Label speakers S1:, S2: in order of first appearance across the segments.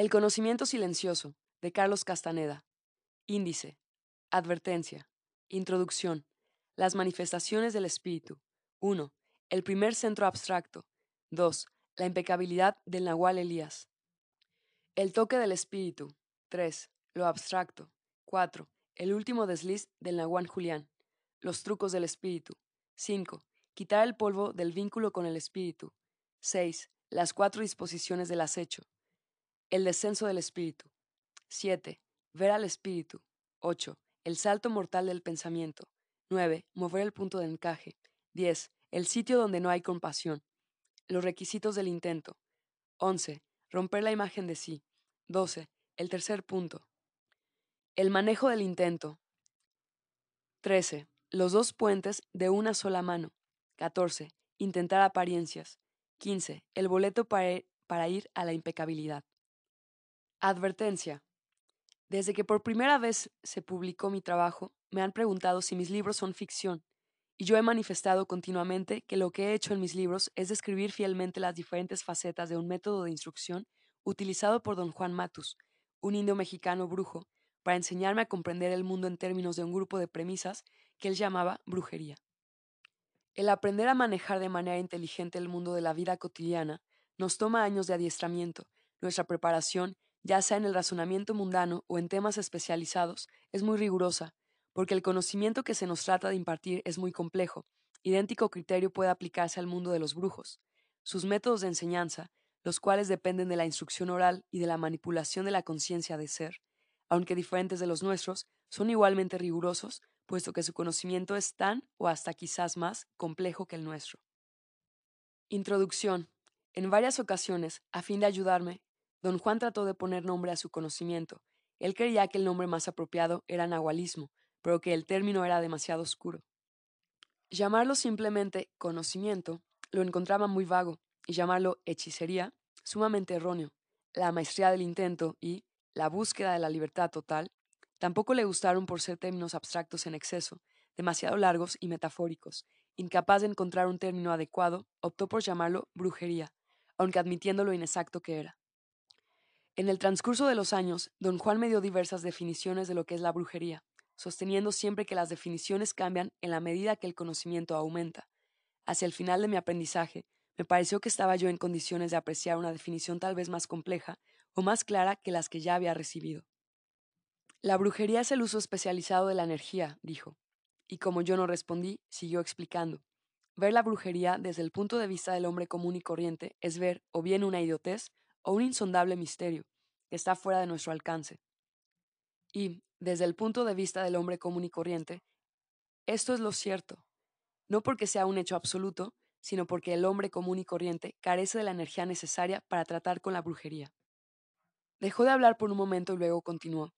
S1: El conocimiento silencioso, de Carlos Castaneda. Índice. Advertencia. Introducción. Las manifestaciones del espíritu. 1. El primer centro abstracto. 2. La impecabilidad del Nahual Elías. El toque del espíritu. 3. Lo abstracto. 4. El último desliz del Nahual Julián. Los trucos del espíritu. 5. Quitar el polvo del vínculo con el espíritu. 6. Las cuatro disposiciones del acecho. El descenso del espíritu. 7. Ver al espíritu. 8. El salto mortal del pensamiento. 9. Mover el punto de encaje. 10. El sitio donde no hay compasión. Los requisitos del intento. 11. Romper la imagen de sí. 12. El tercer punto. El manejo del intento. 13. Los dos puentes de una sola mano. 14. Intentar apariencias. 15. El boleto para, para ir a la impecabilidad. Advertencia. Desde que por primera vez se publicó mi trabajo, me han preguntado si mis libros son ficción, y yo he manifestado continuamente que lo que he hecho en mis libros es describir fielmente las diferentes facetas de un método de instrucción utilizado por don Juan Matus, un indio mexicano brujo, para enseñarme a comprender el mundo en términos de un grupo de premisas que él llamaba brujería. El aprender a manejar de manera inteligente el mundo de la vida cotidiana nos toma años de adiestramiento. Nuestra preparación, ya sea en el razonamiento mundano o en temas especializados, es muy rigurosa, porque el conocimiento que se nos trata de impartir es muy complejo. Idéntico criterio puede aplicarse al mundo de los brujos. Sus métodos de enseñanza, los cuales dependen de la instrucción oral y de la manipulación de la conciencia de ser, aunque diferentes de los nuestros, son igualmente rigurosos, puesto que su conocimiento es tan o hasta quizás más complejo que el nuestro. Introducción. En varias ocasiones, a fin de ayudarme, don Juan trató de poner nombre a su conocimiento. Él creía que el nombre más apropiado era nahualismo, pero que el término era demasiado oscuro. Llamarlo simplemente conocimiento lo encontraba muy vago, y llamarlo hechicería sumamente erróneo. La maestría del intento y la búsqueda de la libertad total tampoco le gustaron por ser términos abstractos en exceso, demasiado largos y metafóricos. Incapaz de encontrar un término adecuado, optó por llamarlo brujería, aunque admitiendo lo inexacto que era. En el transcurso de los años, don Juan me dio diversas definiciones de lo que es la brujería, sosteniendo siempre que las definiciones cambian en la medida que el conocimiento aumenta. Hacia el final de mi aprendizaje, me pareció que estaba yo en condiciones de apreciar una definición tal vez más compleja o más clara que las que ya había recibido. La brujería es el uso especializado de la energía, dijo, y como yo no respondí, siguió explicando. Ver la brujería desde el punto de vista del hombre común y corriente es ver o bien una idiotez o un insondable misterio que está fuera de nuestro alcance. Y, desde el punto de vista del hombre común y corriente, esto es lo cierto, no porque sea un hecho absoluto, sino porque el hombre común y corriente carece de la energía necesaria para tratar con la brujería. Dejó de hablar por un momento y luego continuó.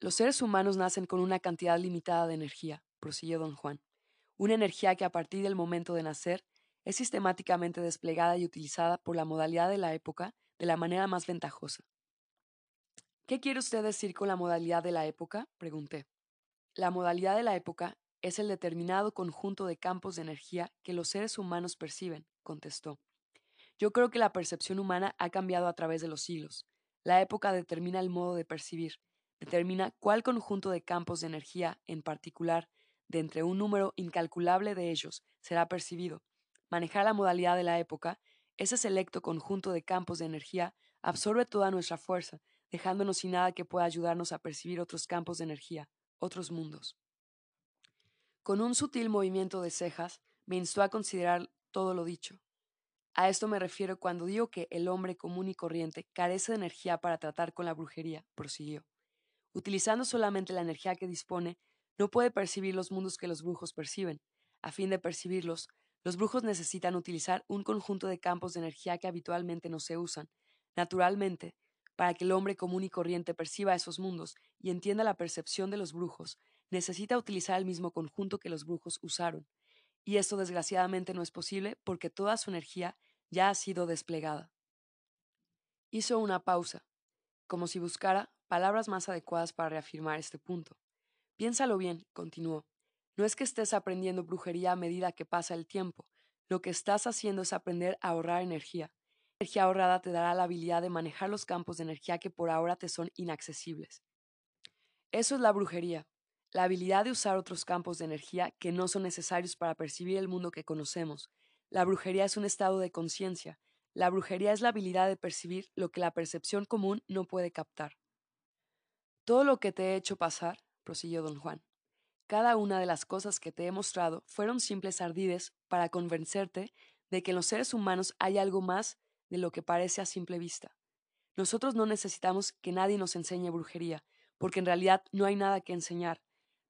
S1: Los seres humanos nacen con una cantidad limitada de energía, prosiguió don Juan, una energía que a partir del momento de nacer es sistemáticamente desplegada y utilizada por la modalidad de la época de la manera más ventajosa. ¿Qué quiere usted decir con la modalidad de la época? pregunté. La modalidad de la época es el determinado conjunto de campos de energía que los seres humanos perciben, contestó. Yo creo que la percepción humana ha cambiado a través de los siglos. La época determina el modo de percibir, determina cuál conjunto de campos de energía, en particular, de entre un número incalculable de ellos, será percibido. Manejar la modalidad de la época, ese selecto conjunto de campos de energía, absorbe toda nuestra fuerza dejándonos sin nada que pueda ayudarnos a percibir otros campos de energía, otros mundos. Con un sutil movimiento de cejas, me instó a considerar todo lo dicho. A esto me refiero cuando digo que el hombre común y corriente carece de energía para tratar con la brujería, prosiguió. Utilizando solamente la energía que dispone, no puede percibir los mundos que los brujos perciben. A fin de percibirlos, los brujos necesitan utilizar un conjunto de campos de energía que habitualmente no se usan. Naturalmente, para que el hombre común y corriente perciba esos mundos y entienda la percepción de los brujos, necesita utilizar el mismo conjunto que los brujos usaron. Y esto desgraciadamente no es posible porque toda su energía ya ha sido desplegada. Hizo una pausa, como si buscara palabras más adecuadas para reafirmar este punto. Piénsalo bien, continuó. No es que estés aprendiendo brujería a medida que pasa el tiempo, lo que estás haciendo es aprender a ahorrar energía. Energía ahorrada te dará la habilidad de manejar los campos de energía que por ahora te son inaccesibles. Eso es la brujería, la habilidad de usar otros campos de energía que no son necesarios para percibir el mundo que conocemos. La brujería es un estado de conciencia. La brujería es la habilidad de percibir lo que la percepción común no puede captar. Todo lo que te he hecho pasar, prosiguió don Juan, cada una de las cosas que te he mostrado fueron simples ardides para convencerte de que en los seres humanos hay algo más de lo que parece a simple vista. Nosotros no necesitamos que nadie nos enseñe brujería, porque en realidad no hay nada que enseñar.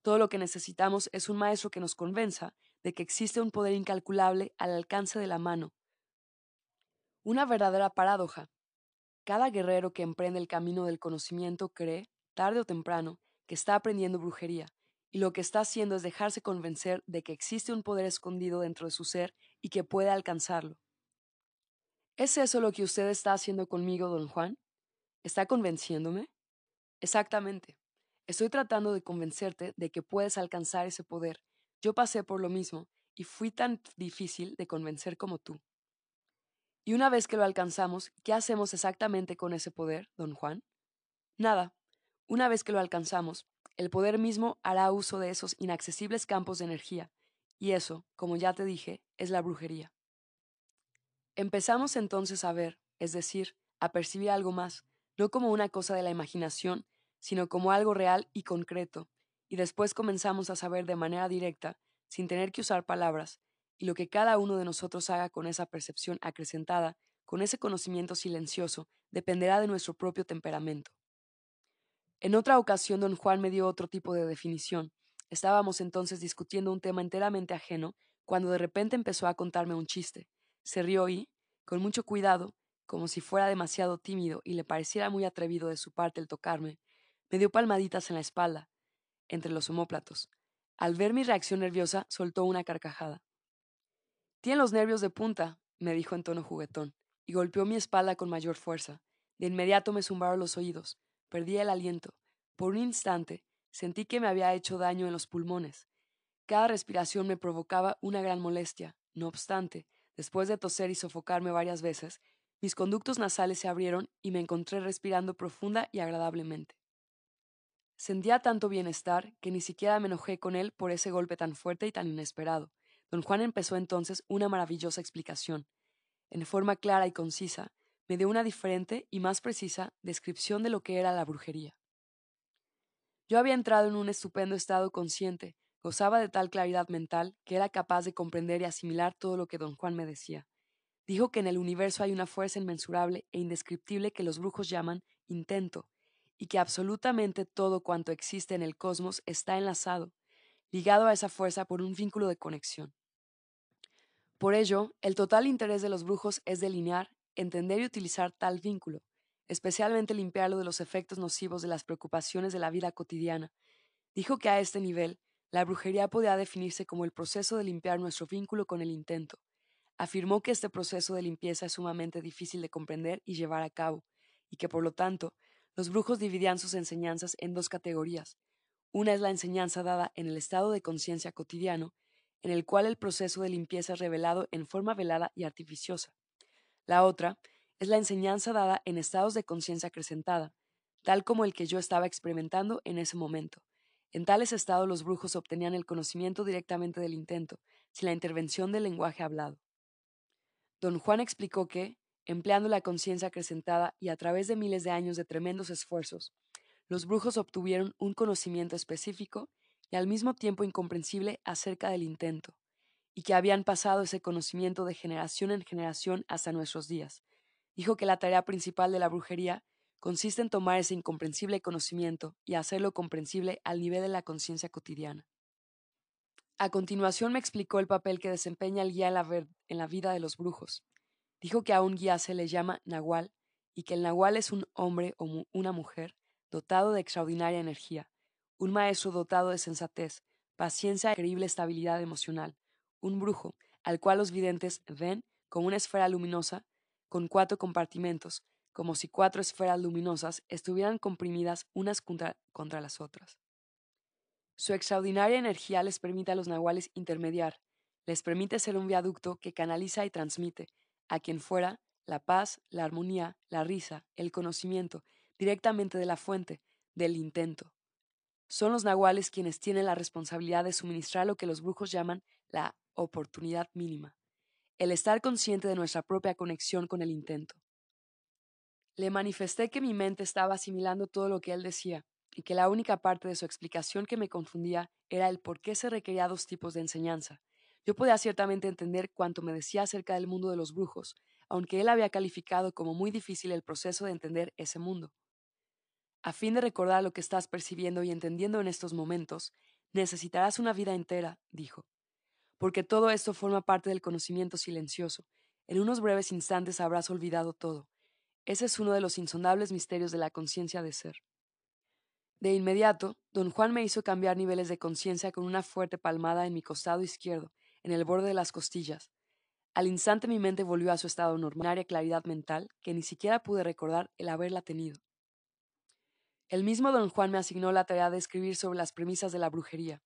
S1: Todo lo que necesitamos es un maestro que nos convenza de que existe un poder incalculable al alcance de la mano. Una verdadera paradoja. Cada guerrero que emprende el camino del conocimiento cree, tarde o temprano, que está aprendiendo brujería, y lo que está haciendo es dejarse convencer de que existe un poder escondido dentro de su ser y que puede alcanzarlo. ¿Es eso lo que usted está haciendo conmigo, don Juan? ¿Está convenciéndome? Exactamente. Estoy tratando de convencerte de que puedes alcanzar ese poder. Yo pasé por lo mismo y fui tan difícil de convencer como tú. Y una vez que lo alcanzamos, ¿qué hacemos exactamente con ese poder, don Juan? Nada. Una vez que lo alcanzamos, el poder mismo hará uso de esos inaccesibles campos de energía, y eso, como ya te dije, es la brujería. Empezamos entonces a ver, es decir, a percibir algo más, no como una cosa de la imaginación, sino como algo real y concreto, y después comenzamos a saber de manera directa, sin tener que usar palabras, y lo que cada uno de nosotros haga con esa percepción acrecentada, con ese conocimiento silencioso, dependerá de nuestro propio temperamento. En otra ocasión don Juan me dio otro tipo de definición. Estábamos entonces discutiendo un tema enteramente ajeno, cuando de repente empezó a contarme un chiste. Se rió y, con mucho cuidado, como si fuera demasiado tímido y le pareciera muy atrevido de su parte el tocarme, me dio palmaditas en la espalda, entre los omóplatos. Al ver mi reacción nerviosa, soltó una carcajada. Tiene los nervios de punta, me dijo en tono juguetón, y golpeó mi espalda con mayor fuerza. De inmediato me zumbaron los oídos. Perdí el aliento. Por un instante sentí que me había hecho daño en los pulmones. Cada respiración me provocaba una gran molestia. No obstante, después de toser y sofocarme varias veces, mis conductos nasales se abrieron y me encontré respirando profunda y agradablemente. Sentía tanto bienestar que ni siquiera me enojé con él por ese golpe tan fuerte y tan inesperado. Don Juan empezó entonces una maravillosa explicación. En forma clara y concisa, me dio una diferente y más precisa descripción de lo que era la brujería. Yo había entrado en un estupendo estado consciente, gozaba de tal claridad mental que era capaz de comprender y asimilar todo lo que don Juan me decía. Dijo que en el universo hay una fuerza inmensurable e indescriptible que los brujos llaman intento, y que absolutamente todo cuanto existe en el cosmos está enlazado, ligado a esa fuerza por un vínculo de conexión. Por ello, el total interés de los brujos es delinear, entender y utilizar tal vínculo, especialmente limpiarlo de los efectos nocivos de las preocupaciones de la vida cotidiana. Dijo que a este nivel, la brujería podía definirse como el proceso de limpiar nuestro vínculo con el intento. Afirmó que este proceso de limpieza es sumamente difícil de comprender y llevar a cabo, y que por lo tanto, los brujos dividían sus enseñanzas en dos categorías. Una es la enseñanza dada en el estado de conciencia cotidiano, en el cual el proceso de limpieza es revelado en forma velada y artificiosa. La otra es la enseñanza dada en estados de conciencia acrecentada, tal como el que yo estaba experimentando en ese momento. En tales estados los brujos obtenían el conocimiento directamente del intento, sin la intervención del lenguaje hablado. Don Juan explicó que, empleando la conciencia acrecentada y a través de miles de años de tremendos esfuerzos, los brujos obtuvieron un conocimiento específico y al mismo tiempo incomprensible acerca del intento y que habían pasado ese conocimiento de generación en generación hasta nuestros días. Dijo que la tarea principal de la brujería consiste en tomar ese incomprensible conocimiento y hacerlo comprensible al nivel de la conciencia cotidiana. A continuación me explicó el papel que desempeña el guía en la, vida de los brujos. Dijo que a un guía se le llama nahual y que el nahual es un hombre o una mujer dotado de extraordinaria energía, un maestro dotado de sensatez, paciencia e increíble estabilidad emocional, un brujo, al cual los videntes ven como una esfera luminosa con cuatro compartimentos, como si cuatro esferas luminosas estuvieran comprimidas unas contra, las otras. Su extraordinaria energía les permite a los nahuales intermediar, les permite ser un viaducto que canaliza y transmite, a quien fuera, la paz, la armonía, la risa, el conocimiento, directamente de la fuente, del intento. Son los nahuales quienes tienen la responsabilidad de suministrar lo que los brujos llaman la oportunidad mínima, el estar consciente de nuestra propia conexión con el intento. Le manifesté que mi mente estaba asimilando todo lo que él decía, y que la única parte de su explicación que me confundía era el por qué se requería dos tipos de enseñanza. Yo podía ciertamente entender cuanto me decía acerca del mundo de los brujos, aunque él había calificado como muy difícil el proceso de entender ese mundo. A fin de recordar lo que estás percibiendo y entendiendo en estos momentos, necesitarás una vida entera, dijo, porque todo esto forma parte del conocimiento silencioso. En unos breves instantes habrás olvidado todo, ese es uno de los insondables misterios de la conciencia de ser. De inmediato, don Juan me hizo cambiar niveles de conciencia con una fuerte palmada en mi costado izquierdo, en el borde de las costillas. Al instante mi mente volvió a su estado normal, claridad mental, que ni siquiera pude recordar el haberla tenido. El mismo don Juan me asignó la tarea de escribir sobre las premisas de la brujería.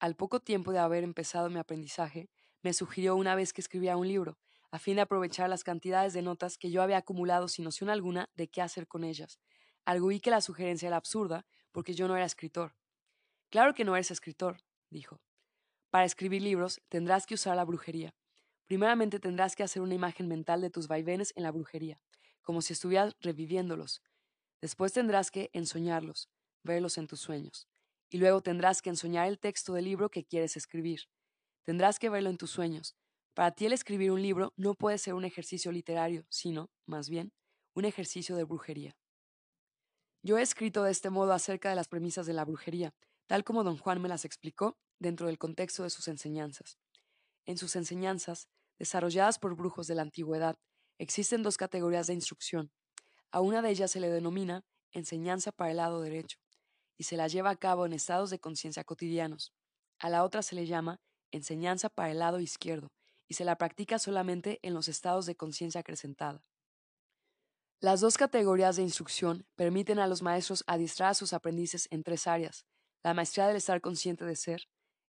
S1: Al poco tiempo de haber empezado mi aprendizaje, me sugirió una vez que escribía un libro, a fin de aprovechar las cantidades de notas que yo había acumulado sin noción alguna de qué hacer con ellas. Arguí que la sugerencia era absurda, porque yo no era escritor. Claro que no eres escritor, dijo. Para escribir libros tendrás que usar la brujería. Primeramente tendrás que hacer una imagen mental de tus vaivenes en la brujería, como si estuvieras reviviéndolos. Después tendrás que ensoñarlos, verlos en tus sueños. Y luego tendrás que ensoñar el texto del libro que quieres escribir. Tendrás que verlo en tus sueños, para ti el escribir un libro no puede ser un ejercicio literario, sino, más bien, un ejercicio de brujería. Yo he escrito de este modo acerca de las premisas de la brujería, tal como don Juan me las explicó dentro del contexto de sus enseñanzas. En sus enseñanzas, desarrolladas por brujos de la antigüedad, existen dos categorías de instrucción. A una de ellas se le denomina enseñanza para el lado derecho, y se la lleva a cabo en estados de conciencia cotidianos. A la otra se le llama enseñanza para el lado izquierdo, y se la practica solamente en los estados de conciencia acrecentada. Las dos categorías de instrucción permiten a los maestros adiestrar a sus aprendices en tres áreas, la maestría del estar consciente de ser,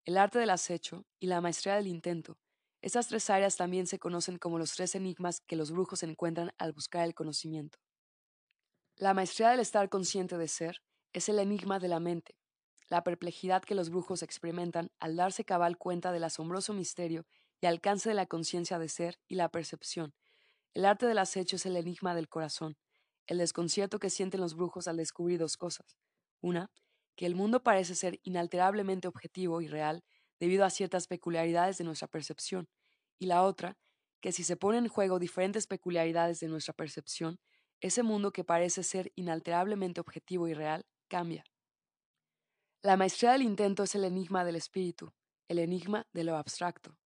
S1: el arte del acecho y la maestría del intento. Estas tres áreas también se conocen como los tres enigmas que los brujos encuentran al buscar el conocimiento. La maestría del estar consciente de ser es el enigma de la mente, la perplejidad que los brujos experimentan al darse cabal cuenta del asombroso misterio y alcance de la conciencia de ser y la percepción. El arte del acecho es el enigma del corazón, el desconcierto que sienten los brujos al descubrir dos cosas. Una, que el mundo parece ser inalterablemente objetivo y real debido a ciertas peculiaridades de nuestra percepción, y la otra, que si se ponen en juego diferentes peculiaridades de nuestra percepción, ese mundo que parece ser inalterablemente objetivo y real cambia. La maestría del intento es el enigma del espíritu, el enigma de lo abstracto.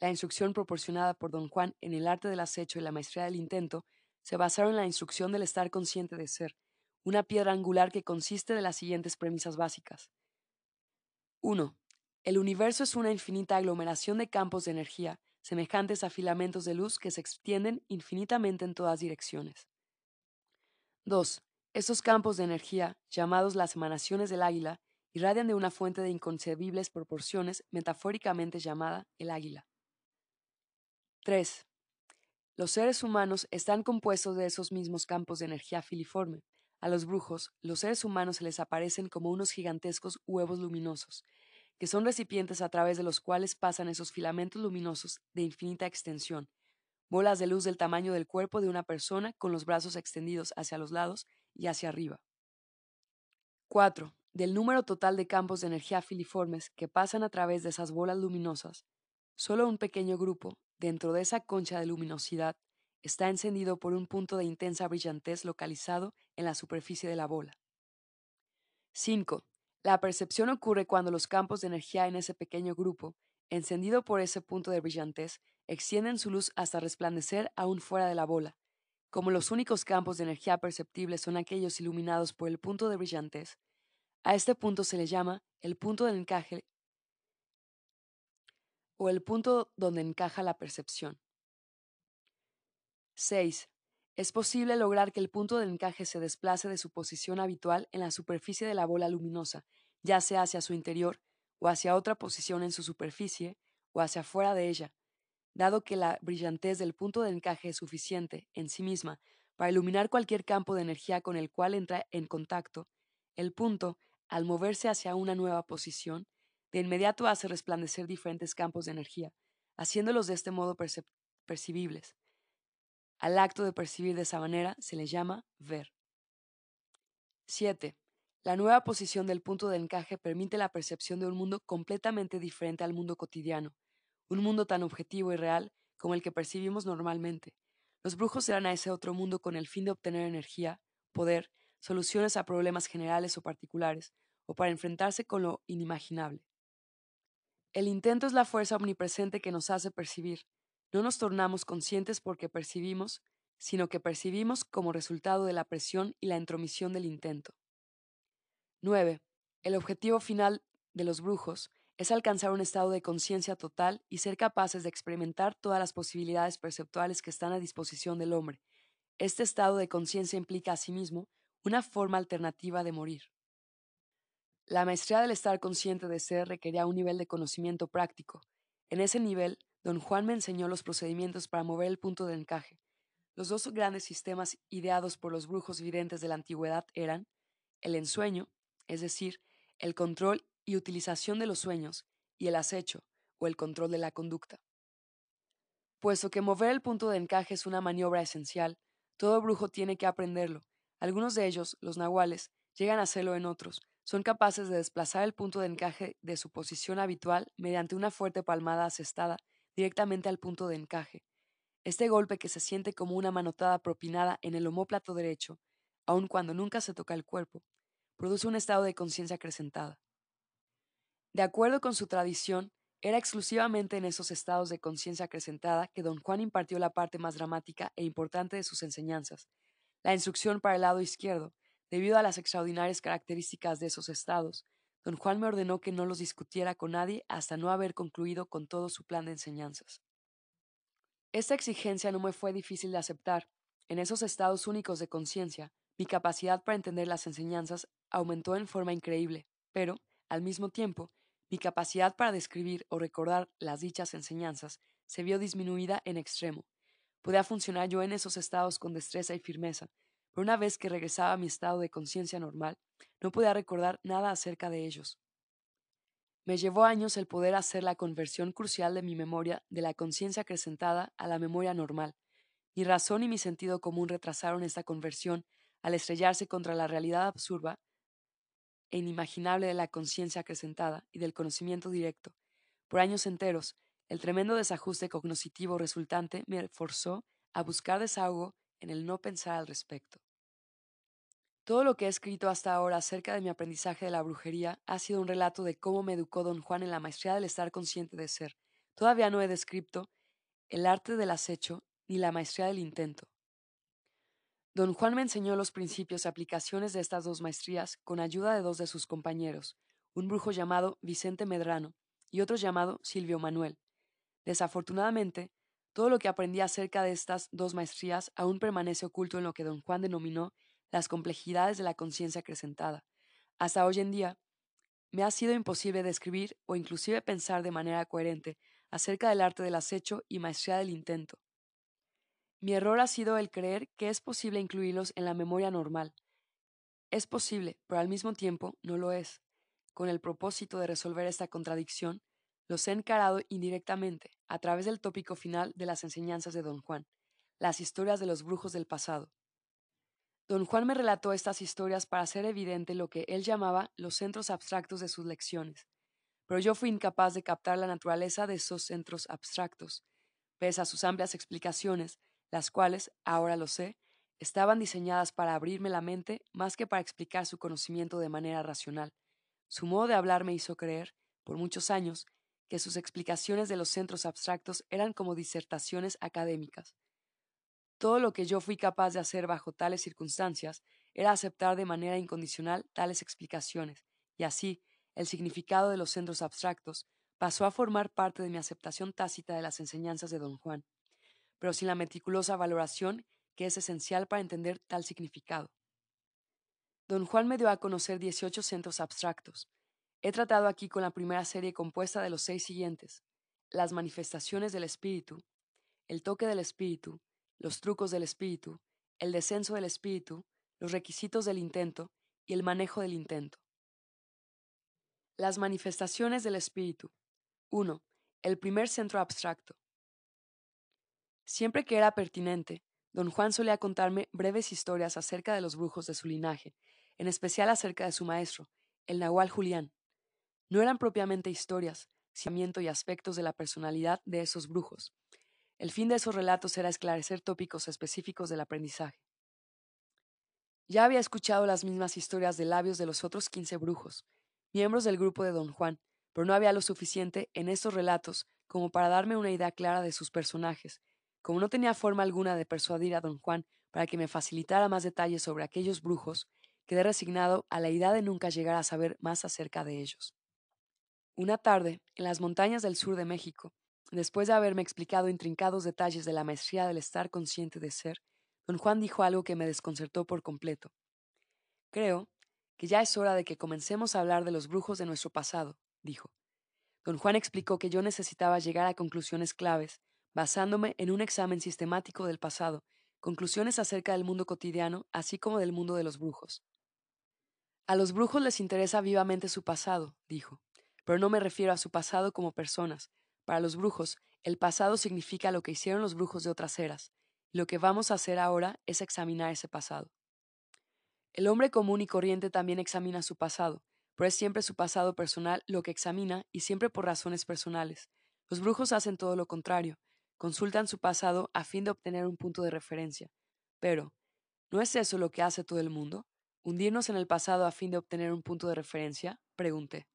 S1: La instrucción proporcionada por don Juan en el arte del acecho y la maestría del intento se basaron en la instrucción del estar consciente de ser, una piedra angular que consiste de las siguientes premisas básicas. 1. El universo es una infinita aglomeración de campos de energía, semejantes a filamentos de luz que se extienden infinitamente en todas direcciones. 2. Estos campos de energía, llamados las emanaciones del águila, irradian de una fuente de inconcebibles proporciones, metafóricamente llamada el águila. 3. Los seres humanos están compuestos de esos mismos campos de energía filiforme. A los brujos, los seres humanos se les aparecen como unos gigantescos huevos luminosos, que son recipientes a través de los cuales pasan esos filamentos luminosos de infinita extensión, bolas de luz del tamaño del cuerpo de una persona con los brazos extendidos hacia los lados y hacia arriba. 4. Del número total de campos de energía filiformes que pasan a través de esas bolas luminosas, solo un pequeño grupo, Dentro de esa concha de luminosidad está encendido por un punto de intensa brillantez localizado en la superficie de la bola. 5. La percepción ocurre cuando los campos de energía en ese pequeño grupo, encendido por ese punto de brillantez, extienden su luz hasta resplandecer aún fuera de la bola. Como los únicos campos de energía perceptibles son aquellos iluminados por el punto de brillantez, a este punto se le llama el punto de encaje o el punto donde encaja la percepción. 6. Es posible lograr que el punto de encaje se desplace de su posición habitual en la superficie de la bola luminosa, ya sea hacia su interior o hacia otra posición en su superficie o hacia fuera de ella. dado que la brillantez del punto de encaje es suficiente en sí misma para iluminar cualquier campo de energía con el cual entra en contacto, el punto, al moverse hacia una nueva posición, de inmediato hace resplandecer diferentes campos de energía, haciéndolos de este modo percibibles. Al acto de percibir de esa manera se le llama ver. 7. La nueva posición del punto de encaje permite la percepción de un mundo completamente diferente al mundo cotidiano, un mundo tan objetivo y real como el que percibimos normalmente. Los brujos irán a ese otro mundo con el fin de obtener energía, poder, soluciones a problemas generales o particulares, o para enfrentarse con lo inimaginable. El intento es la fuerza omnipresente que nos hace percibir. No nos tornamos conscientes porque percibimos, sino que percibimos como resultado de la presión y la intromisión del intento. 9. El objetivo final de los brujos es alcanzar un estado de conciencia total y ser capaces de experimentar todas las posibilidades perceptuales que están a disposición del hombre. Este estado de conciencia implica asimismo una forma alternativa de morir. La maestría del estar consciente de ser requería un nivel de conocimiento práctico. En ese nivel, don Juan me enseñó los procedimientos para mover el punto de encaje. Los dos grandes sistemas ideados por los brujos videntes de la antigüedad eran el ensueño, es decir, el control y utilización de los sueños, y el acecho, o el control de la conducta. Puesto que mover el punto de encaje es una maniobra esencial, todo brujo tiene que aprenderlo. Algunos de ellos, los nahuales, llegan a hacerlo en otros. Son capaces de desplazar el punto de encaje de su posición habitual mediante una fuerte palmada asestada directamente al punto de encaje. Este golpe que se siente como una manotada propinada en el homóplato derecho, aun cuando nunca se toca el cuerpo, produce un estado de conciencia acrecentada. De acuerdo con su tradición, era exclusivamente en esos estados de conciencia acrecentada que don Juan impartió la parte más dramática e importante de sus enseñanzas, la instrucción para el lado izquierdo. Debido a las extraordinarias características de esos estados, don Juan me ordenó que no los discutiera con nadie hasta no haber concluido con todo su plan de enseñanzas. Esta exigencia no me fue difícil de aceptar. En esos estados únicos de conciencia, mi capacidad para entender las enseñanzas aumentó en forma increíble, pero, al mismo tiempo, mi capacidad para describir o recordar las dichas enseñanzas se vio disminuida en extremo. Podía funcionar yo en esos estados con destreza y firmeza, pero una vez que regresaba a mi estado de conciencia normal, no podía recordar nada acerca de ellos. Me llevó años el poder hacer la conversión crucial de mi memoria de la conciencia acrecentada a la memoria normal. Mi razón y mi sentido común retrasaron esta conversión al estrellarse contra la realidad absurda e inimaginable de la conciencia acrecentada y del conocimiento directo. Por años enteros, el tremendo desajuste cognoscitivo resultante me forzó a buscar desahogo en el no pensar al respecto. Todo lo que he escrito hasta ahora acerca de mi aprendizaje de la brujería ha sido un relato de cómo me educó don Juan en la maestría del estar consciente de ser. Todavía no he descrito el arte del acecho ni la maestría del intento. Don Juan me enseñó los principios y aplicaciones de estas dos maestrías con ayuda de dos de sus compañeros, un brujo llamado Vicente Medrano y otro llamado Silvio Manuel. Desafortunadamente, todo lo que aprendí acerca de estas dos maestrías aún permanece oculto en lo que don Juan denominó las complejidades de la conciencia acrecentada. Hasta hoy en día, me ha sido imposible describir o inclusive pensar de manera coherente acerca del arte del acecho y maestría del intento. Mi error ha sido el creer que es posible incluirlos en la memoria normal. Es posible, pero al mismo tiempo no lo es. Con el propósito de resolver esta contradicción, los he encarado indirectamente a través del tópico final de las enseñanzas de don Juan, las historias de los brujos del pasado. Don Juan me relató estas historias para hacer evidente lo que él llamaba los centros abstractos de sus lecciones, pero yo fui incapaz de captar la naturaleza de esos centros abstractos. Pese a sus amplias explicaciones, las cuales, ahora lo sé, estaban diseñadas para abrirme la mente más que para explicar su conocimiento de manera racional. Su modo de hablar me hizo creer, por muchos años, que sus explicaciones de los centros abstractos eran como disertaciones académicas. Todo lo que yo fui capaz de hacer bajo tales circunstancias era aceptar de manera incondicional tales explicaciones, y así el significado de los centros abstractos pasó a formar parte de mi aceptación tácita de las enseñanzas de don Juan pero sin la meticulosa valoración que es esencial para entender tal significado. Don Juan me dio a conocer 18 centros abstractos. He tratado aquí con la primera serie compuesta de los seis siguientes. las manifestaciones del espíritu, el toque del espíritu, los trucos del espíritu, el descenso del espíritu, los requisitos del intento y el manejo del intento. Las manifestaciones del espíritu. 1. El primer centro abstracto. Siempre que era pertinente, don Juan solía contarme breves historias acerca de los brujos de su linaje, en especial acerca de su maestro, el Nahual Julián. No eran propiamente historias, sino y aspectos de la personalidad de esos brujos. El fin de esos relatos era esclarecer tópicos específicos del aprendizaje. Ya había escuchado las mismas historias de labios de los otros quince brujos, miembros del grupo de don Juan, pero no había lo suficiente en estos relatos como para darme una idea clara de sus personajes. Como no tenía forma alguna de persuadir a don Juan para que me facilitara más detalles sobre aquellos brujos, quedé resignado a la idea de nunca llegar a saber más acerca de ellos. Una tarde, en las montañas del sur de México, después de haberme explicado intrincados detalles de la maestría del estar consciente de ser, don Juan dijo algo que me desconcertó por completo. Creo que ya es hora de que comencemos a hablar de los brujos de nuestro pasado, dijo. Don Juan explicó que yo necesitaba llegar a conclusiones claves, basándome en un examen sistemático del pasado, conclusiones acerca del mundo cotidiano, así como del mundo de los brujos. A los brujos les interesa vivamente su pasado, dijo, pero no me refiero a su pasado como personas. Para los brujos, el pasado significa lo que hicieron los brujos de otras eras, lo que vamos a hacer ahora es examinar ese pasado. El hombre común y corriente también examina su pasado, pero es siempre su pasado personal lo que examina y siempre por razones personales. Los brujos hacen todo lo contrario, consultan su pasado a fin de obtener un punto de referencia. Pero, ¿no es eso lo que hace todo el mundo? ¿Hundirnos en el pasado a fin de obtener un punto de referencia? Pregunté.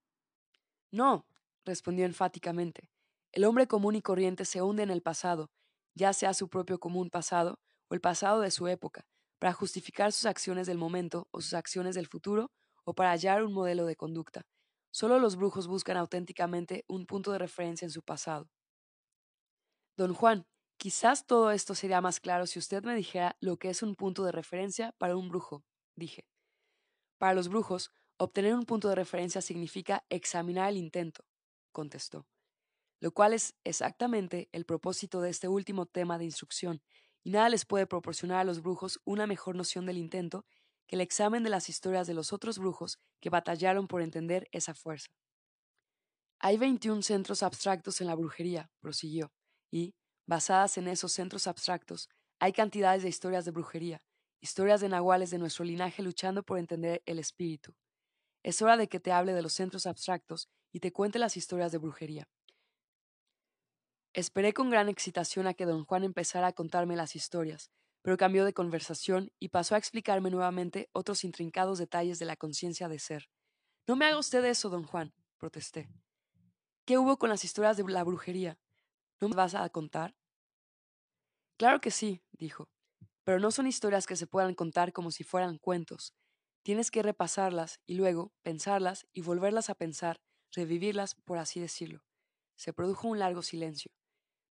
S1: No, respondió enfáticamente. El hombre común y corriente se hunde en el pasado, ya sea su propio común pasado o el pasado de su época, para justificar sus acciones del momento o sus acciones del futuro o para hallar un modelo de conducta. Solo los brujos buscan auténticamente un punto de referencia en su pasado. Don Juan, quizás todo esto sería más claro si usted me dijera lo que es un punto de referencia para un brujo, dije. Para los brujos, obtener un punto de referencia significa examinar el intento, contestó, lo cual es exactamente el propósito de este último tema de instrucción, y nada les puede proporcionar a los brujos una mejor noción del intento que el examen de las historias de los otros brujos que batallaron por entender esa fuerza. Hay 21 centros abstractos en la brujería, prosiguió, y, basadas en esos centros abstractos, hay cantidades de historias de brujería, historias de nahuales de nuestro linaje luchando por entender el espíritu. Es hora de que te hable de los centros abstractos y te cuente las historias de brujería. Esperé con gran excitación a que don Juan empezara a contarme las historias, pero cambió de conversación y pasó a explicarme nuevamente otros intrincados detalles de la conciencia de ser. No me haga usted eso, don Juan, protesté. ¿Qué hubo con las historias de la brujería? ¿No me vas a contar? Claro que sí, dijo pero no son historias que se puedan contar como si fueran cuentos. Tienes que repasarlas y luego pensarlas y volverlas a pensar, revivirlas, por así decirlo. Se produjo un largo silencio.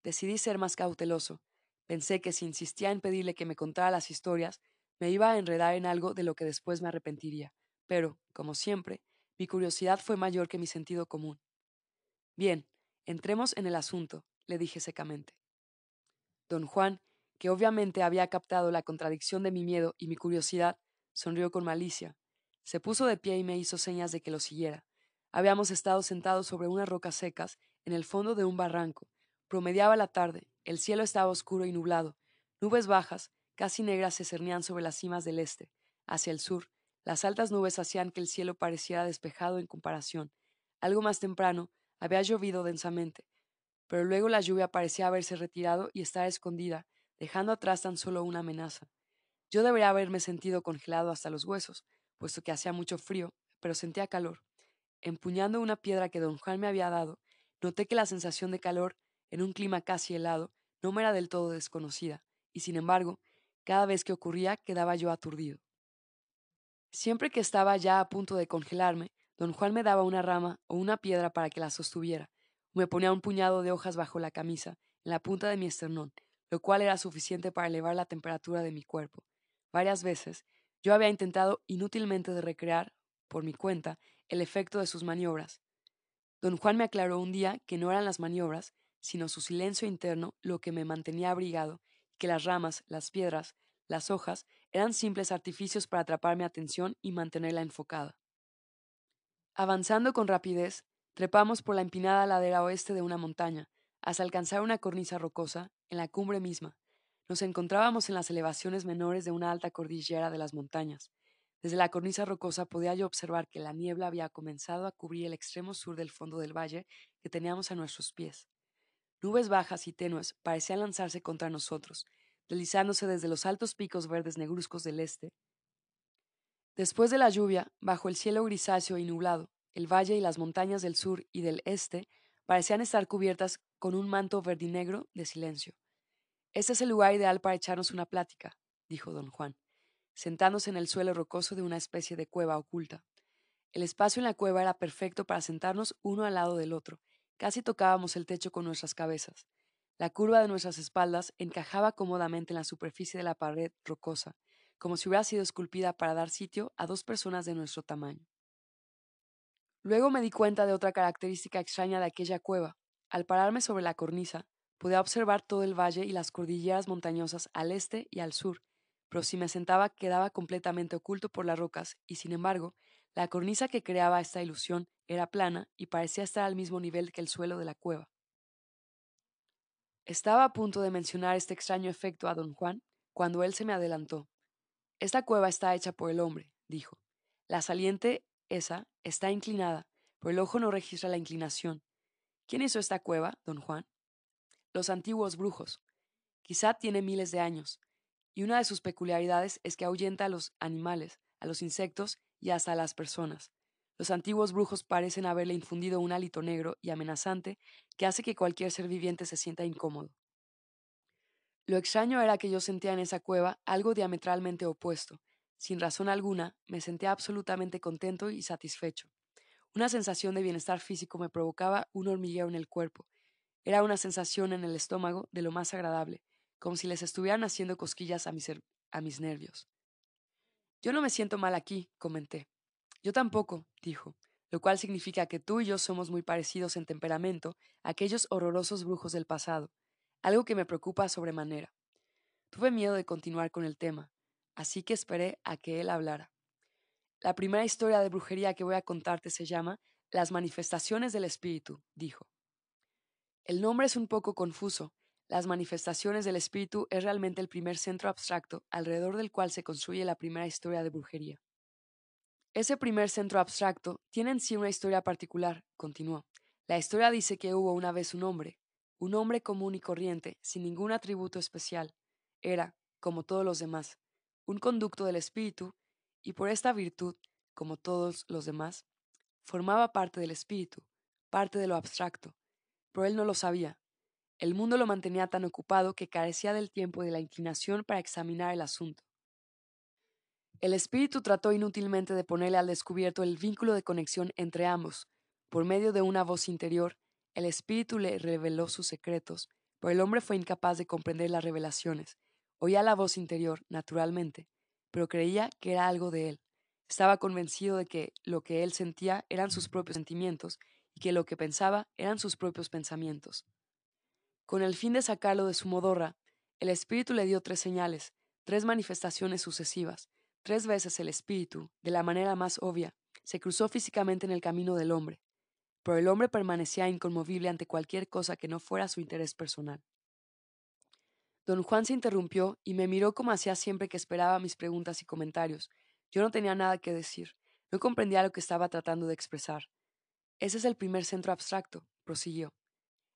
S1: Decidí ser más cauteloso. Pensé que si insistía en pedirle que me contara las historias, me iba a enredar en algo de lo que después me arrepentiría. Pero, como siempre, mi curiosidad fue mayor que mi sentido común. Bien, entremos en el asunto, le dije secamente. Don Juan que obviamente había captado la contradicción de mi miedo y mi curiosidad, sonrió con malicia. Se puso de pie y me hizo señas de que lo siguiera. Habíamos estado sentados sobre unas rocas secas, en el fondo de un barranco. Promediaba la tarde, el cielo estaba oscuro y nublado. Nubes bajas, casi negras, se cernían sobre las cimas del este. Hacia el sur, las altas nubes hacían que el cielo pareciera despejado en comparación. Algo más temprano, había llovido densamente, pero luego la lluvia parecía haberse retirado y estar escondida dejando atrás tan solo una amenaza. Yo debería haberme sentido congelado hasta los huesos, puesto que hacía mucho frío, pero sentía calor. Empuñando una piedra que don Juan me había dado, noté que la sensación de calor, en un clima casi helado, no me era del todo desconocida, y sin embargo, cada vez que ocurría quedaba yo aturdido. Siempre que estaba ya a punto de congelarme, don Juan me daba una rama o una piedra para que la sostuviera, me ponía un puñado de hojas bajo la camisa, en la punta de mi esternón, lo cual era suficiente para elevar la temperatura de mi cuerpo. Varias veces yo había intentado inútilmente de recrear, por mi cuenta, el efecto de sus maniobras. Don Juan me aclaró un día que no eran las maniobras, sino su silencio interno lo que me mantenía abrigado, que las ramas, las piedras, las hojas eran simples artificios para atrapar mi atención y mantenerla enfocada. Avanzando con rapidez, trepamos por la empinada ladera oeste de una montaña, hasta alcanzar una cornisa rocosa en la cumbre misma. Nos encontrábamos en las elevaciones menores de una alta cordillera de las montañas. Desde la cornisa rocosa podía yo observar que la niebla había comenzado a cubrir el extremo sur del fondo del valle que teníamos a nuestros pies. Nubes bajas y tenues parecían lanzarse contra nosotros, deslizándose desde los altos picos verdes negruzcos del este. Después de la lluvia, bajo el cielo grisáceo y nublado, el valle y las montañas del sur y del este parecían estar cubiertas con un manto verdinegro de silencio. Este es el lugar ideal para echarnos una plática, dijo don Juan, sentándose en el suelo rocoso de una especie de cueva oculta. El espacio en la cueva era perfecto para sentarnos uno al lado del otro, casi tocábamos el techo con nuestras cabezas. La curva de nuestras espaldas encajaba cómodamente en la superficie de la pared rocosa, como si hubiera sido esculpida para dar sitio a dos personas de nuestro tamaño. Luego me di cuenta de otra característica extraña de aquella cueva. Al pararme sobre la cornisa, podía observar todo el valle y las cordilleras montañosas al este y al sur, pero si me sentaba quedaba completamente oculto por las rocas, y sin embargo, la cornisa que creaba esta ilusión era plana y parecía estar al mismo nivel que el suelo de la cueva. Estaba a punto de mencionar este extraño efecto a don Juan cuando él se me adelantó. Esta cueva está hecha por el hombre, dijo. La saliente, esa, está inclinada, pero el ojo no registra la inclinación. ¿Quién hizo esta cueva, don Juan? Los antiguos brujos. Quizá tiene miles de años, y una de sus peculiaridades es que ahuyenta a los animales, a los insectos y hasta a las personas. Los antiguos brujos parecen haberle infundido un hálito negro y amenazante que hace que cualquier ser viviente se sienta incómodo. Lo extraño era que yo sentía en esa cueva algo diametralmente opuesto. Sin razón alguna, me sentía absolutamente contento y satisfecho. Una sensación de bienestar físico me provocaba un hormigueo en el cuerpo. Era una sensación en el estómago de lo más agradable, como si les estuvieran haciendo cosquillas a mis, a mis nervios. Yo no me siento mal aquí, comenté. Yo tampoco, dijo, lo cual significa que tú y yo somos muy parecidos en temperamento a aquellos horrorosos brujos del pasado, algo que me preocupa sobremanera. Tuve miedo de continuar con el tema, así que esperé a que él hablara. La primera historia de brujería que voy a contarte se llama Las manifestaciones del espíritu, dijo. El nombre es un poco confuso. Las manifestaciones del espíritu es realmente el primer centro abstracto alrededor del cual se construye la primera historia de brujería. Ese primer centro abstracto tiene en sí una historia particular, continuó. La historia dice que hubo una vez un hombre, un hombre común y corriente, sin ningún atributo especial. Era, como todos los demás, un conducto del espíritu, y por esta virtud, como todos los demás, formaba parte del espíritu, parte de lo abstracto, pero él no lo sabía. El mundo lo mantenía tan ocupado que carecía del tiempo y de la inclinación para examinar el asunto. El espíritu trató inútilmente de ponerle al descubierto el vínculo de conexión entre ambos. Por medio de una voz interior, el espíritu le reveló sus secretos, pero el hombre fue incapaz de comprender las revelaciones. Oía la voz interior, naturalmente, pero creía que era algo de él. Estaba convencido de que lo que él sentía eran sus propios sentimientos y que lo que pensaba eran sus propios pensamientos. Con el fin de sacarlo de su modorra, el espíritu le dio tres señales, tres manifestaciones sucesivas, Tres veces el espíritu, de la manera más obvia, se cruzó físicamente en el camino del hombre, pero el hombre permanecía inconmovible ante cualquier cosa que no fuera su interés personal. Don Juan se interrumpió y me miró como hacía siempre que esperaba mis preguntas y comentarios. Yo no tenía nada que decir, no comprendía lo que estaba tratando de expresar. Ese es el primer centro abstracto, prosiguió.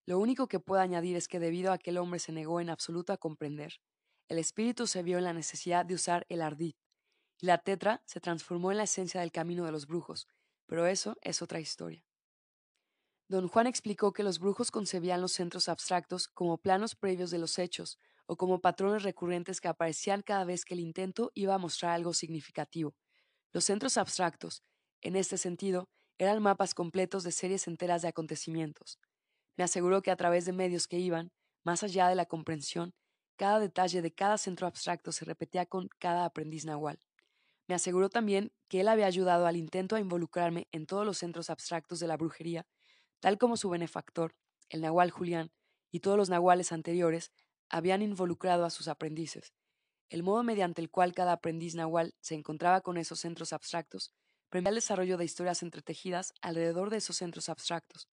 S1: Lo único que puedo añadir es que debido a que el hombre se negó en absoluto a comprender, el espíritu se vio en la necesidad de usar el ardid, la tetra se transformó en la esencia del camino de los brujos, pero eso es otra historia. Don Juan explicó que los brujos concebían los centros abstractos como planos previos de los hechos o como patrones recurrentes que aparecían cada vez que el intento iba a mostrar algo significativo. Los centros abstractos, en este sentido, eran mapas completos de series enteras de acontecimientos. Me aseguró que a través de medios que iban, más allá de la comprensión, cada detalle de cada centro abstracto se repetía con cada aprendiz nahual. Me aseguró también que él había ayudado al intento a involucrarme en todos los centros abstractos de la brujería, tal como su benefactor, el Nahual Julián, y todos los nahuales anteriores habían involucrado a sus aprendices. El modo mediante el cual cada aprendiz nahual se encontraba con esos centros abstractos permitía el desarrollo de historias entretejidas alrededor de esos centros abstractos.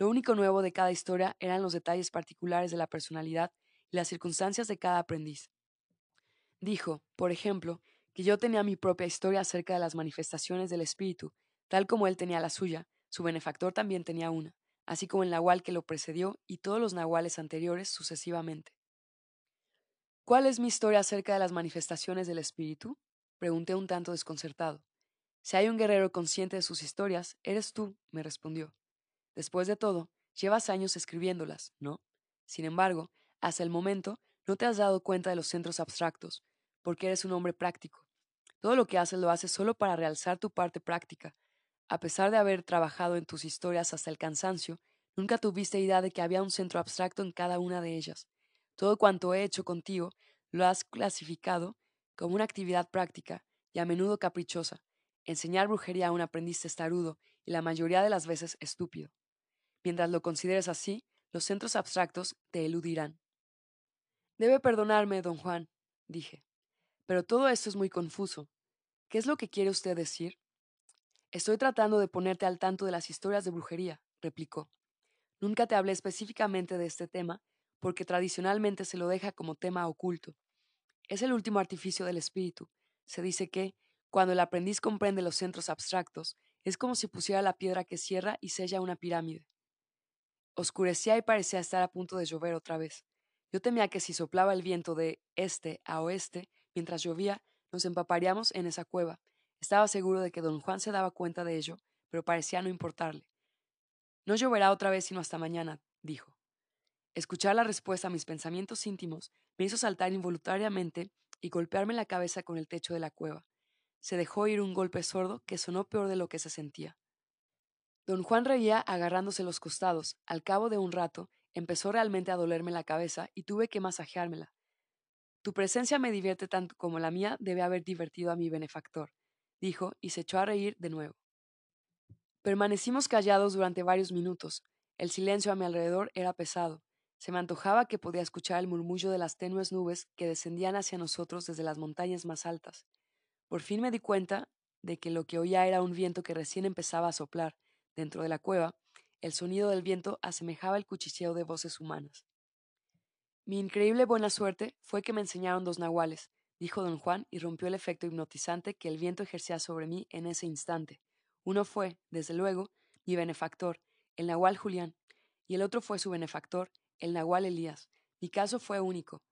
S1: Lo único nuevo de cada historia eran los detalles particulares de la personalidad y las circunstancias de cada aprendiz. Dijo, por ejemplo, que yo tenía mi propia historia acerca de las manifestaciones del espíritu, tal como él tenía la suya, su benefactor también tenía una, así como el nahual que lo precedió y todos los nahuales anteriores sucesivamente. ¿Cuál es mi historia acerca de las manifestaciones del espíritu? Pregunté un tanto desconcertado. Si hay un guerrero consciente de sus historias, eres tú, me respondió. Después de todo, llevas años escribiéndolas, ¿no? Sin embargo, hasta el momento, no te has dado cuenta de los centros abstractos, porque eres un hombre práctico. Todo lo que haces lo haces solo para realzar tu parte práctica. A pesar de haber trabajado en tus historias hasta el cansancio, nunca tuviste idea de que había un centro abstracto en cada una de ellas. Todo cuanto he hecho contigo lo has clasificado como una actividad práctica y a menudo caprichosa. Enseñar brujería a un aprendiz testarudo y la mayoría de las veces estúpido. Mientras lo consideres así, los centros abstractos te eludirán. Debe perdonarme, don Juan, dije. Pero todo esto es muy confuso. ¿Qué es lo que quiere usted decir? Estoy tratando de ponerte al tanto de las historias de brujería, replicó. Nunca te hablé específicamente de este tema, porque tradicionalmente se lo deja como tema oculto. Es el último artificio del espíritu. Se dice que, cuando el aprendiz comprende los centros abstractos, es como si pusiera la piedra que cierra y sella una pirámide. Oscurecía y parecía estar a punto de llover otra vez. Yo temía que si soplaba el viento de este a oeste, Mientras llovía, nos empaparíamos en esa cueva. Estaba seguro de que don Juan se daba cuenta de ello, pero parecía no importarle. No lloverá otra vez sino hasta mañana, dijo. Escuchar la respuesta a mis pensamientos íntimos me hizo saltar involuntariamente y golpearme la cabeza con el techo de la cueva. Se dejó oír un golpe sordo que sonó peor de lo que se sentía. Don Juan reía agarrándose los costados. Al cabo de un rato, empezó realmente a dolerme la cabeza y tuve que masajeármela. Tu presencia me divierte tanto como la mía debe haber divertido a mi benefactor, dijo, y se echó a reír de nuevo. Permanecimos callados durante varios minutos. El silencio a mi alrededor era pesado. Se me antojaba que podía escuchar el murmullo de las tenues nubes que descendían hacia nosotros desde las montañas más altas. Por fin me di cuenta de que lo que oía era un viento que recién empezaba a soplar. Dentro de la cueva, el sonido del viento asemejaba el cuchicheo de voces humanas. Mi increíble buena suerte fue que me enseñaron dos nahuales, dijo don Juan y rompió el efecto hipnotizante que el viento ejercía sobre mí en ese instante. Uno fue, desde luego, mi benefactor, el nahual Julián, y el otro fue su benefactor, el nahual Elías. Mi caso fue único.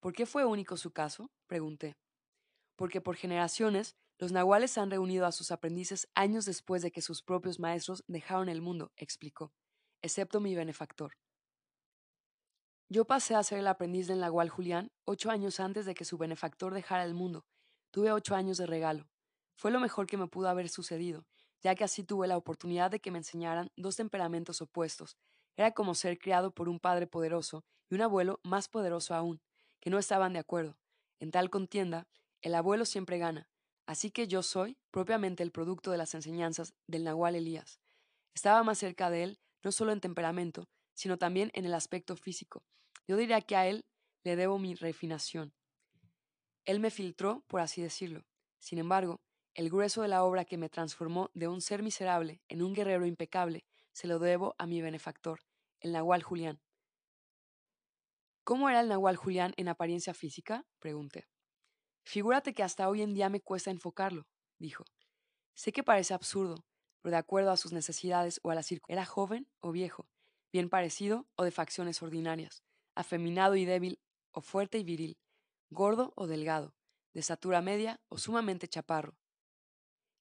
S1: ¿Por qué fue único su caso? pregunté. Porque por generaciones los nahuales han reunido a sus aprendices años después de que sus propios maestros dejaron el mundo, explicó, excepto mi benefactor. Yo pasé a ser el aprendiz del Nahual Julián ocho años antes de que su benefactor dejara el mundo. Tuve ocho años de regalo. Fue lo mejor que me pudo haber sucedido, ya que así tuve la oportunidad de que me enseñaran dos temperamentos opuestos. Era como ser criado por un padre poderoso y un abuelo más poderoso aún, que no estaban de acuerdo. En tal contienda, el abuelo siempre gana, así que yo soy propiamente el producto de las enseñanzas del Nahual Elías. Estaba más cerca de él, no solo en temperamento, sino también en el aspecto físico, yo diría que a él le debo mi refinación. Él me filtró, por así decirlo. Sin embargo, el grueso de la obra que me transformó de un ser miserable en un guerrero impecable se lo debo a mi benefactor, el Nahual Julián. ¿Cómo era el Nahual Julián en apariencia física? pregunté. Figúrate que hasta hoy en día me cuesta enfocarlo, dijo. Sé que parece absurdo, pero de acuerdo a sus necesidades o a la circunstancia, era joven o viejo, bien parecido o de facciones ordinarias, afeminado y débil o fuerte y viril, gordo o delgado, de estatura media o sumamente chaparro.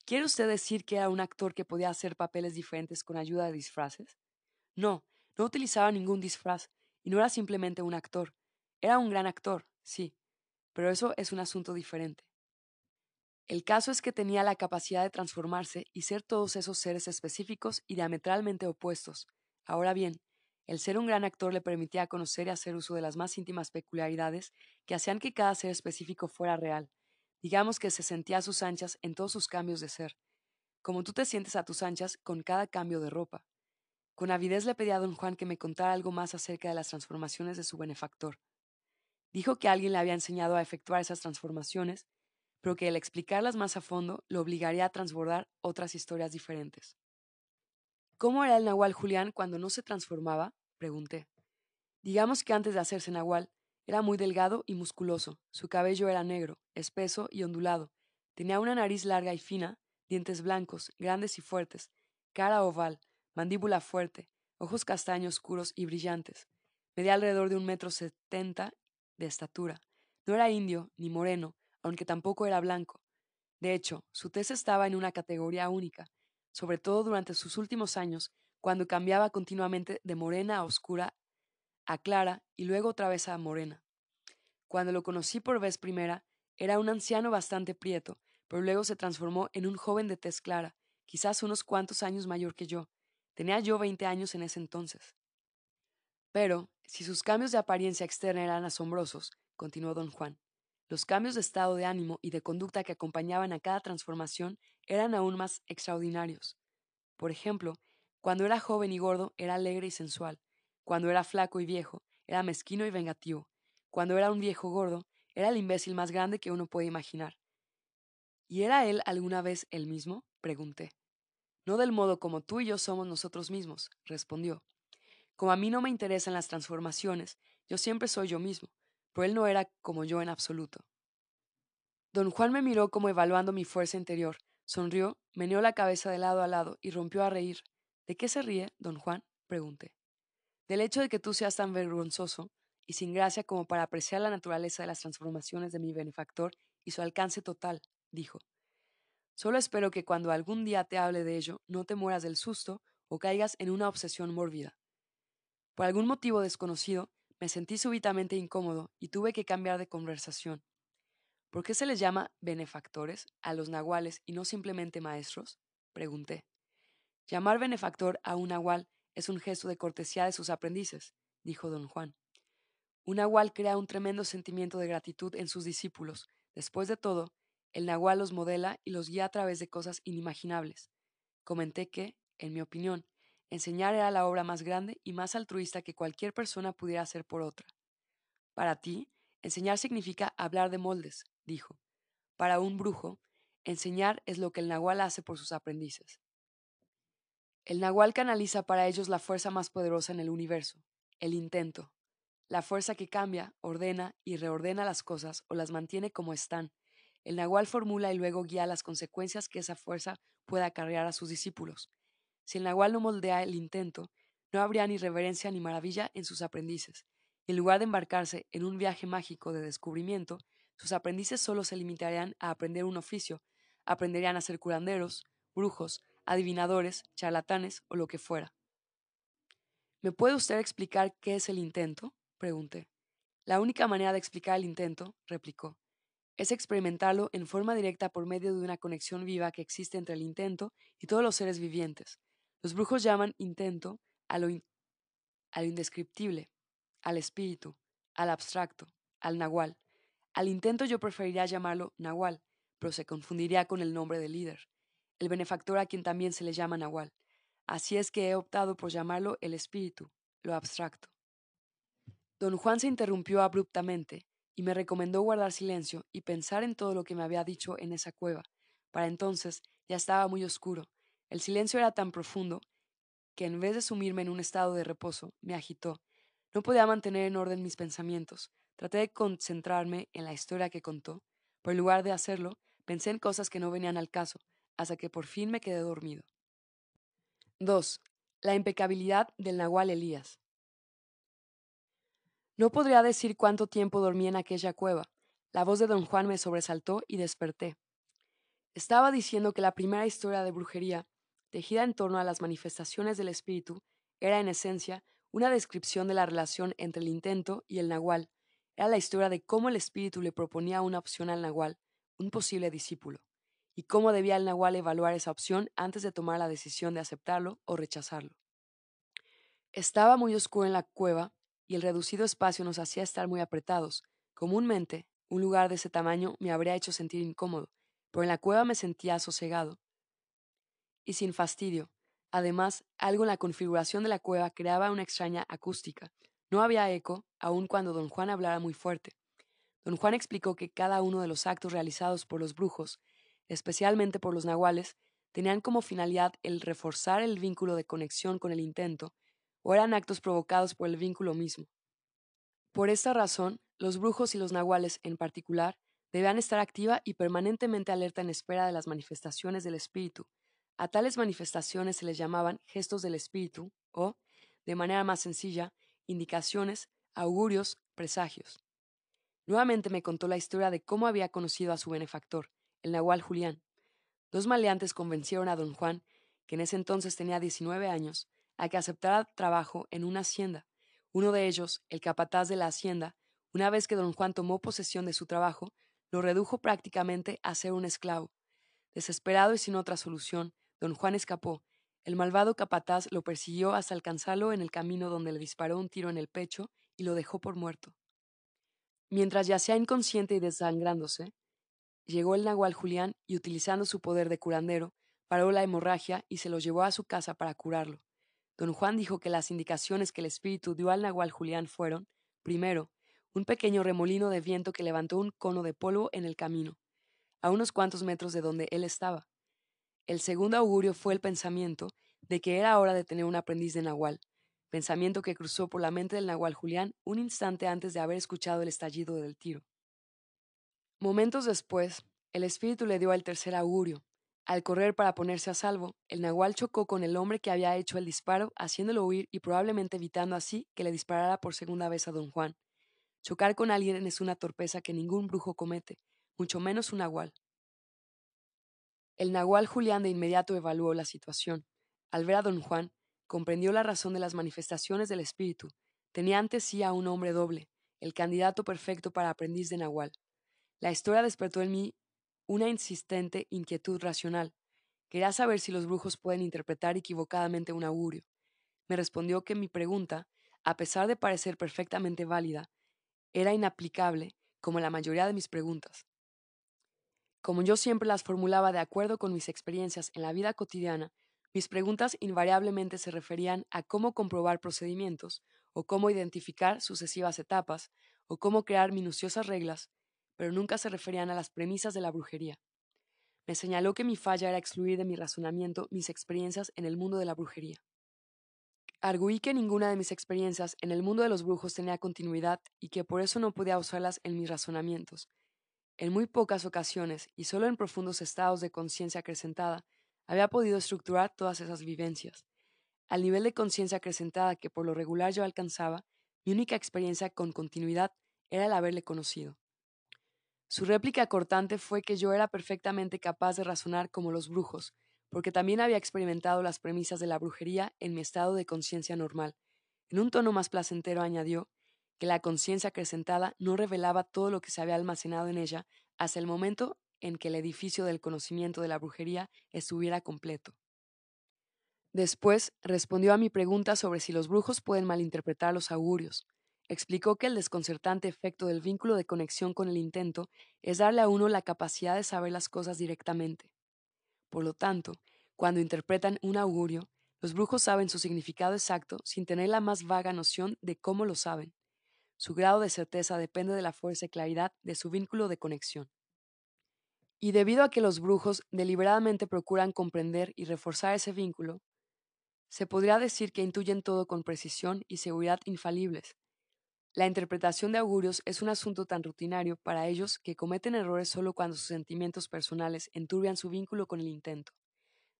S1: ¿Quiere usted decir que era un actor que podía hacer papeles diferentes con ayuda de disfraces? No, no utilizaba ningún disfraz y no era simplemente un actor. Era un gran actor, sí, pero eso es un asunto diferente. El caso es que tenía la capacidad de transformarse y ser todos esos seres específicos y diametralmente opuestos. Ahora bien, el ser un gran actor le permitía conocer y hacer uso de las más íntimas peculiaridades que hacían que cada ser específico fuera real. Digamos que se sentía a sus anchas en todos sus cambios de ser, como tú te sientes a tus anchas con cada cambio de ropa. Con avidez le pedí a don Juan que me contara algo más acerca de las transformaciones de su benefactor. Dijo que alguien le había enseñado a efectuar esas transformaciones, pero que el explicarlas más a fondo lo obligaría a transbordar otras historias diferentes. ¿Cómo era el Nahual Julián cuando no se transformaba? pregunté. Digamos que antes de hacerse Nahual, era muy delgado y musculoso, su cabello era negro, espeso y ondulado, tenía una nariz larga y fina, dientes blancos, grandes y fuertes, cara oval, mandíbula fuerte, ojos castaños oscuros y brillantes. Medía alrededor de un metro setenta de estatura. No era indio ni moreno, aunque tampoco era blanco. De hecho, su tez estaba en una categoría única, sobre todo durante sus últimos años, cuando cambiaba continuamente de morena a oscura a clara y luego otra vez a morena. Cuando lo conocí por vez primera, era un anciano bastante prieto, pero luego se transformó en un joven de tez clara, quizás unos cuantos años mayor que yo, Tenía yo veinte años en ese entonces. Pero, si sus cambios de apariencia externa eran asombrosos, continuó don Juan, los cambios de estado de ánimo y de conducta que acompañaban a cada transformación eran aún más extraordinarios. Por ejemplo, cuando era joven y gordo era alegre y sensual, cuando era flaco y viejo era mezquino y vengativo, cuando era un viejo gordo era el imbécil más grande que uno puede imaginar. ¿Y era él alguna vez el mismo? pregunté. No del modo como tú y yo somos nosotros mismos, respondió. Como a mí no me interesan las transformaciones, yo siempre soy yo mismo, pero él no era como yo en absoluto. Don Juan me miró como evaluando mi fuerza interior, sonrió, meneó la cabeza de lado a lado y rompió a reír. ¿De qué se ríe, don Juan? pregunté. Del hecho de que tú seas tan vergonzoso y sin gracia como para apreciar la naturaleza de las transformaciones de mi benefactor y su alcance total, dijo. Solo espero que cuando algún día te hable de ello no te mueras del susto o caigas en una obsesión mórbida. Por algún motivo desconocido, me sentí súbitamente incómodo y tuve que cambiar de conversación. ¿Por qué se les llama benefactores a los nahuales y no simplemente maestros? pregunté. Llamar benefactor a un nahual es un gesto de cortesía de sus aprendices, dijo don Juan. Un nahual crea un tremendo sentimiento de gratitud en sus discípulos. Después de todo, el nahual los modela y los guía a través de cosas inimaginables. Comenté que, en mi opinión, enseñar era la obra más grande y más altruista que cualquier persona pudiera hacer por otra. Para ti, enseñar significa hablar de moldes, dijo. Para un brujo, enseñar es lo que el nahual hace por sus aprendices. El nahual canaliza para ellos la fuerza más poderosa en el universo, el intento, la fuerza que cambia, ordena y reordena las cosas o las mantiene como están, el Nahual formula y luego guía las consecuencias que esa fuerza pueda acarrear a sus discípulos. Si el Nahual no moldea el intento, no habría ni reverencia ni maravilla en sus aprendices. En lugar de embarcarse en un viaje mágico de descubrimiento, sus aprendices solo se limitarían a aprender un oficio, aprenderían a ser curanderos, brujos, adivinadores, charlatanes o lo que fuera. ¿Me puede usted explicar qué es el intento? pregunté. La única manera de explicar el intento, replicó, es experimentarlo en forma directa por medio de una conexión viva que existe entre el intento y todos los seres vivientes. Los brujos llaman intento a lo, indescriptible, al espíritu, al abstracto, al nahual. Al intento yo preferiría llamarlo nahual, pero se confundiría con el nombre del líder, el benefactor a quien también se le llama nahual. Así es que he optado por llamarlo el espíritu, lo abstracto. Don Juan se interrumpió abruptamente y me recomendó guardar silencio y pensar en todo lo que me había dicho en esa cueva. Para entonces ya estaba muy oscuro. El silencio era tan profundo que en vez de sumirme en un estado de reposo, me agitó. No podía mantener en orden mis pensamientos. Traté de concentrarme en la historia que contó, pero en lugar de hacerlo, pensé en cosas que no venían al caso, hasta que por fin me quedé dormido. 2. La impecabilidad del Nahual Elías. No podría decir cuánto tiempo dormí en aquella cueva. La voz de don Juan me sobresaltó y desperté. Estaba diciendo que la primera historia de brujería, tejida en torno a las manifestaciones del espíritu, era en esencia una descripción de la relación entre el intento y el nahual. Era la historia de cómo el espíritu le proponía una opción al nahual, un posible discípulo, y cómo debía el nahual evaluar esa opción antes de tomar la decisión de aceptarlo o rechazarlo. Estaba muy oscuro en la cueva y el reducido espacio nos hacía estar muy apretados. Comúnmente, un lugar de ese tamaño me habría hecho sentir incómodo, pero en la cueva me sentía sosegado y sin fastidio. Además, algo en la configuración de la cueva creaba una extraña acústica. No había eco, aun cuando don Juan hablara muy fuerte. Don Juan explicó que cada uno de los actos realizados por los brujos, especialmente por los nahuales, tenían como finalidad el reforzar el vínculo de conexión con el intento, o eran actos provocados por el vínculo mismo. Por esta razón, los brujos y los nahuales en particular debían estar activa y permanentemente alerta en espera de las manifestaciones del espíritu. A tales manifestaciones se les llamaban gestos del espíritu o, de manera más sencilla, indicaciones, augurios, presagios. Nuevamente me contó la historia de cómo había conocido a su benefactor, el nahual Julián. Dos maleantes convencieron a don Juan, que en ese entonces tenía 19 años, a que aceptara trabajo en una hacienda. Uno de ellos, el capataz de la hacienda, una vez que don Juan tomó posesión de su trabajo, lo redujo prácticamente a ser un esclavo. Desesperado y sin otra solución, don Juan escapó. El malvado capataz lo persiguió hasta alcanzarlo en el camino donde le disparó un tiro en el pecho y lo dejó por muerto. Mientras yacía inconsciente y desangrándose, llegó el nahual Julián y utilizando su poder de curandero, paró la hemorragia y se lo llevó a su casa para curarlo. Don Juan dijo que las indicaciones que el espíritu dio al nahual Julián fueron, primero, un pequeño remolino de viento que levantó un cono de polvo en el camino, a unos cuantos metros de donde él estaba. El segundo augurio fue el pensamiento de que era hora de tener un aprendiz de nahual, pensamiento que cruzó por la mente del nahual Julián un instante antes de haber escuchado el estallido del tiro. Momentos después, el espíritu le dio el tercer augurio. Al correr para ponerse a salvo, el nahual chocó con el hombre que había hecho el disparo, haciéndolo huir y probablemente evitando así que le disparara por segunda vez a don Juan. Chocar con alguien es una torpeza que ningún brujo comete, mucho menos un nahual. El nahual Julián de inmediato evaluó la situación. Al ver a don Juan, comprendió la razón de las manifestaciones del espíritu. Tenía ante sí a un hombre doble, el candidato perfecto para aprendiz de Nahual. La historia despertó en mí una insistente inquietud racional. Quería saber si los brujos pueden interpretar equivocadamente un augurio. Me respondió que mi pregunta, a pesar de parecer perfectamente válida, era inaplicable como la mayoría de mis preguntas. Como yo siempre las formulaba de acuerdo con mis experiencias en la vida cotidiana, mis preguntas invariablemente se referían a cómo comprobar procedimientos, o cómo identificar sucesivas etapas, o cómo crear minuciosas reglas, pero nunca se referían a las premisas de la brujería. Me señaló que mi falla era excluir de mi razonamiento mis experiencias en el mundo de la brujería. Arguí que ninguna de mis experiencias en el mundo de los brujos tenía continuidad y que por eso no podía usarlas en mis razonamientos. En muy pocas ocasiones, y solo en profundos estados de conciencia acrecentada, había podido estructurar todas esas vivencias. Al nivel de conciencia acrecentada que por lo regular yo alcanzaba, mi única experiencia con continuidad era el haberle conocido. Su réplica cortante fue que yo era perfectamente capaz de razonar como los brujos, porque también había experimentado las premisas de la brujería en mi estado de conciencia normal. En un tono más placentero añadió que la conciencia acrecentada no revelaba todo lo que se había almacenado en ella hasta el momento en que el edificio del conocimiento de la brujería estuviera completo. Después respondió a mi pregunta sobre si los brujos pueden malinterpretar los augurios. Explicó que el desconcertante efecto del vínculo de conexión con el intento es darle a uno la capacidad de saber las cosas directamente. Por lo tanto, cuando interpretan un augurio, los brujos saben su significado exacto sin tener la más vaga noción de cómo lo saben. Su grado de certeza depende de la fuerza y claridad de su vínculo de conexión. Y debido a que los brujos deliberadamente procuran comprender y reforzar ese vínculo, se podría decir que intuyen todo con precisión y seguridad infalibles. La interpretación de augurios es un asunto tan rutinario para ellos que cometen errores solo cuando sus sentimientos personales enturbian su vínculo con el intento.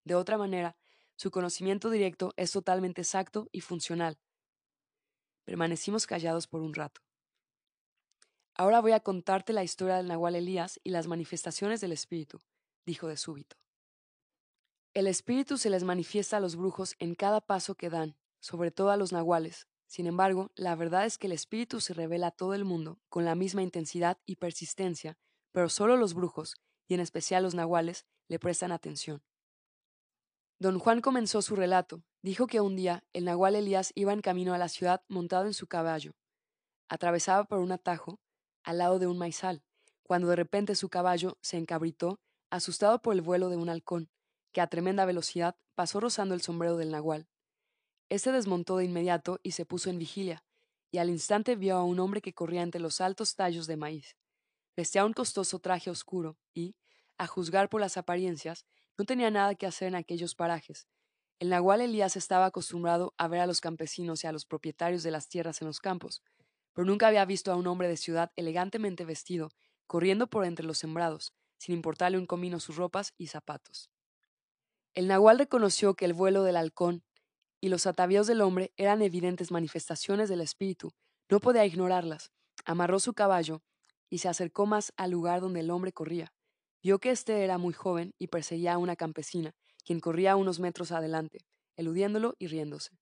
S1: De otra manera, su conocimiento directo es totalmente exacto y funcional. Permanecimos callados por un rato. Ahora voy a contarte la historia del Nahual Elías y las manifestaciones del espíritu, dijo de súbito. El espíritu se les manifiesta a los brujos en cada paso que dan, sobre todo a los nahuales. Sin embargo, la verdad es que el espíritu se revela a todo el mundo con la misma intensidad y persistencia, pero solo los brujos, y en especial los nahuales, le prestan atención. Don Juan comenzó su relato. Dijo que un día el nahual Elías iba en camino a la ciudad montado en su caballo. Atravesaba por un atajo al lado de un maizal, cuando de repente su caballo se encabritó, asustado por el vuelo de un halcón. que a tremenda velocidad pasó rozando el sombrero del nahual. Este desmontó de inmediato y se puso en vigilia, y al instante vio a un hombre que corría entre los altos tallos de maíz. Vestía un costoso traje oscuro y, a juzgar por las apariencias, no tenía nada que hacer en aquellos parajes. El nahual Elías estaba acostumbrado a ver a los campesinos y a los propietarios de las tierras en los campos, pero nunca había visto a un hombre de ciudad elegantemente vestido, corriendo por entre los sembrados, sin importarle un comino sus ropas y zapatos. El nahual reconoció que el vuelo del halcón y los atavíos del hombre eran evidentes manifestaciones del espíritu, no podía ignorarlas. Amarró su caballo y se acercó más al lugar donde el hombre corría. Vio que éste era muy joven y perseguía a una campesina, quien corría unos metros adelante, eludiéndolo y riéndose.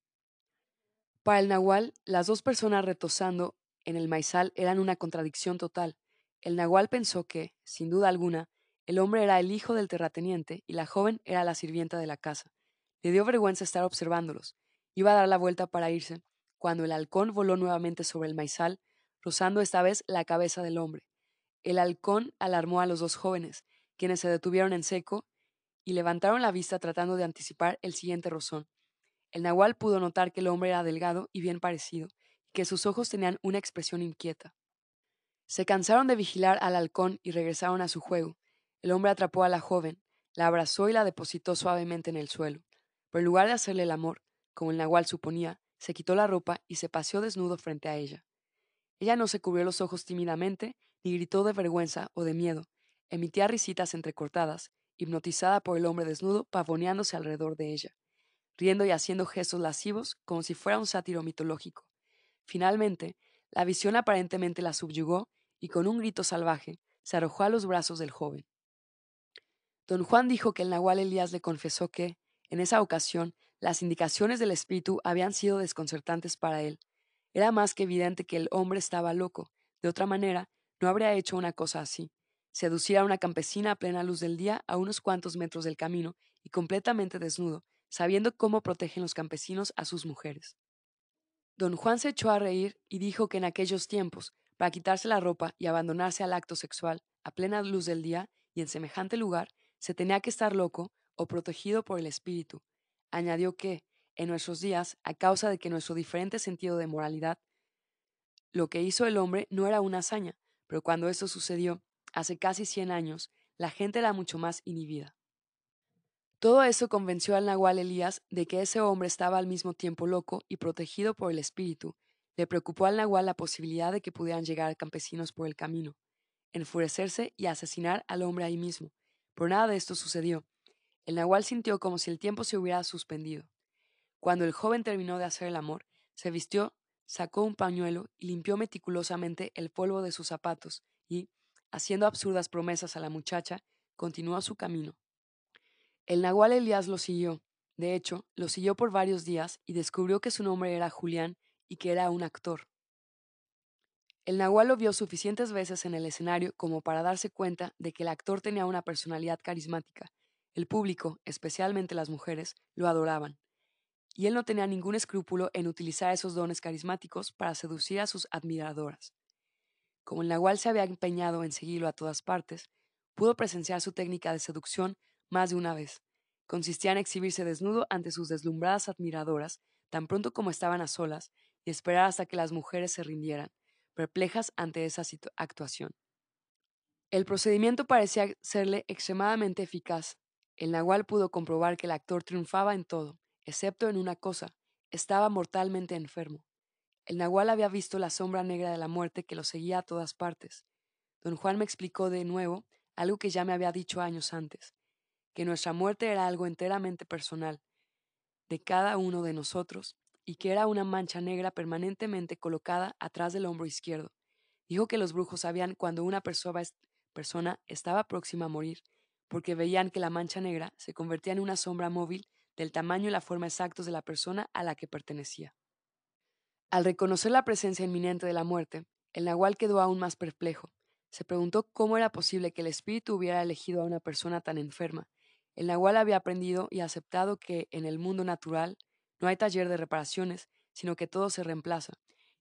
S1: Para el nahual, las dos personas retosando en el maizal eran una contradicción total. El nahual pensó que, sin duda alguna, el hombre era el hijo del terrateniente y la joven era la sirvienta de la casa. Le dio vergüenza estar observándolos. Iba a dar la vuelta para irse, cuando el halcón voló nuevamente sobre el maizal, rozando esta vez la cabeza del hombre. El halcón alarmó a los dos jóvenes, quienes se detuvieron en seco y levantaron la vista tratando de anticipar el siguiente rozón. El nahual pudo notar que el hombre era delgado y bien parecido, y que sus ojos tenían una expresión inquieta. Se cansaron de vigilar al halcón y regresaron a su juego. El hombre atrapó a la joven, la abrazó y la depositó suavemente en el suelo. Pero en lugar de hacerle el amor, como el nahual suponía, se quitó la ropa y se paseó desnudo frente a ella. Ella no se cubrió los ojos tímidamente, ni gritó de vergüenza o de miedo. Emitía risitas entrecortadas, hipnotizada por el hombre desnudo pavoneándose alrededor de ella, riendo y haciendo gestos lascivos como si fuera un sátiro mitológico. Finalmente, la visión aparentemente la subyugó y con un grito salvaje se arrojó a los brazos del joven. Don Juan dijo que el nahual Elías le confesó que, en esa ocasión, las indicaciones del espíritu habían sido desconcertantes para él. Era más que evidente que el hombre estaba loco. De otra manera, no habría hecho una cosa así. Seducir a una campesina a plena luz del día a unos cuantos metros del camino y completamente desnudo, sabiendo cómo protegen los campesinos a sus mujeres. Don Juan se echó a reír y dijo que en aquellos tiempos, para quitarse la ropa y abandonarse al acto sexual a plena luz del día y en semejante lugar, se tenía que estar loco o protegido por el espíritu. Añadió que, en nuestros días, a causa de que nuestro diferente sentido de moralidad, lo que hizo el hombre no era una hazaña, pero cuando esto sucedió, hace casi cien años, la gente era mucho más inhibida. Todo eso convenció al nahual Elías de que ese hombre estaba al mismo tiempo loco y protegido por el espíritu. Le preocupó al nahual la posibilidad de que pudieran llegar campesinos por el camino, enfurecerse y asesinar al hombre ahí mismo. Pero nada de esto sucedió, el nahual sintió como si el tiempo se hubiera suspendido. Cuando el joven terminó de hacer el amor, se vistió, sacó un pañuelo y limpió meticulosamente el polvo de sus zapatos y, haciendo absurdas promesas a la muchacha, continuó su camino. El nahual Elías lo siguió. De hecho, lo siguió por varios días y descubrió que su nombre era Julián y que era un actor. El nahual lo vio suficientes veces en el escenario como para darse cuenta de que el actor tenía una personalidad carismática el público, especialmente las mujeres, lo adoraban, y él no tenía ningún escrúpulo en utilizar esos dones carismáticos para seducir a sus admiradoras. Como el Nahual se había empeñado en seguirlo a todas partes, pudo presenciar su técnica de seducción más de una vez. Consistía en exhibirse desnudo ante sus deslumbradas admiradoras, tan pronto como estaban a solas, y esperar hasta que las mujeres se rindieran, perplejas ante esa actuación. El procedimiento parecía serle extremadamente eficaz, el nahual pudo comprobar que el actor triunfaba en todo, excepto en una cosa, estaba mortalmente enfermo. El nahual había visto la sombra negra de la muerte que lo seguía a todas partes. Don Juan me explicó de nuevo algo que ya me había dicho años antes, que nuestra muerte era algo enteramente personal, de cada uno de nosotros, y que era una mancha negra permanentemente colocada atrás del hombro izquierdo. Dijo que los brujos sabían cuando una persona estaba próxima a morir, porque veían que la mancha negra se convertía en una sombra móvil del tamaño y la forma exactos de la persona a la que pertenecía. Al reconocer la presencia inminente de la muerte, el nahual quedó aún más perplejo. Se preguntó cómo era posible que el espíritu hubiera elegido a una persona tan enferma. El nahual había aprendido y aceptado que en el mundo natural no hay taller de reparaciones, sino que todo se reemplaza,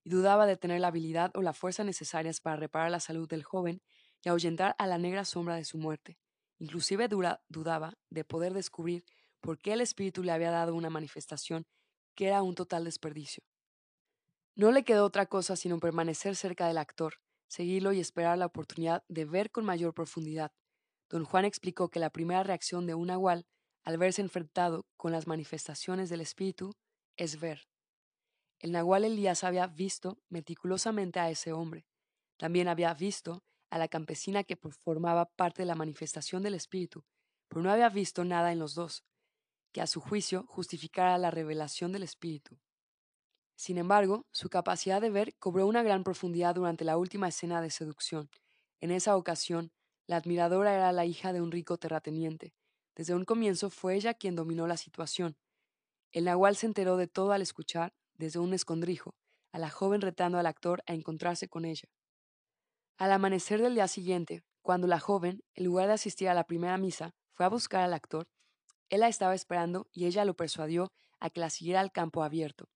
S1: y dudaba de tener la habilidad o la fuerza necesarias para reparar la salud del joven y ahuyentar a la negra sombra de su muerte. Inclusive dudaba de poder descubrir por qué el espíritu le había dado una manifestación que era un total desperdicio. No le quedó otra cosa sino permanecer cerca del actor, seguirlo y esperar la oportunidad de ver con mayor profundidad. Don Juan explicó que la primera reacción de un nahual al verse enfrentado con las manifestaciones del espíritu es ver. El nahual Elías había visto meticulosamente a ese hombre. También había visto a la campesina que formaba parte de la manifestación del espíritu, pero no había visto nada en los dos, que a su juicio justificara la revelación del espíritu. Sin embargo, su capacidad de ver cobró una gran profundidad durante la última escena de seducción. En esa ocasión, la admiradora era la hija de un rico terrateniente. Desde un comienzo fue ella quien dominó la situación. El nahual se enteró de todo al escuchar, desde un escondrijo, a la joven retando al actor a encontrarse con ella. Al amanecer del día siguiente, cuando la joven, en lugar de asistir a la primera misa, fue a buscar al actor, él la estaba esperando y ella lo persuadió a que la siguiera al campo abierto.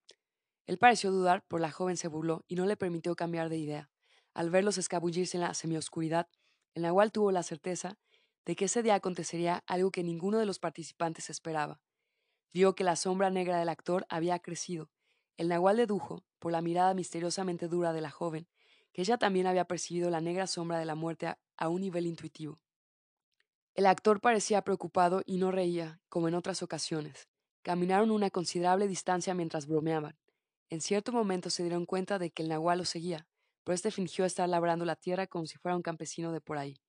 S1: Él pareció dudar, por la joven se burló y no le permitió cambiar de idea. Al verlos escabullirse en la semioscuridad, el nahual tuvo la certeza de que ese día acontecería algo que ninguno de los participantes esperaba. Vio que la sombra negra del actor había crecido. El nahual dedujo, por la mirada misteriosamente dura de la joven, que ella también había percibido la negra sombra de la muerte a un nivel intuitivo. El actor parecía preocupado y no reía, como en otras ocasiones. Caminaron una considerable distancia mientras bromeaban. En cierto momento se dieron cuenta de que el nahual lo seguía, pero este fingió estar labrando la tierra como si fuera un campesino de por ahí.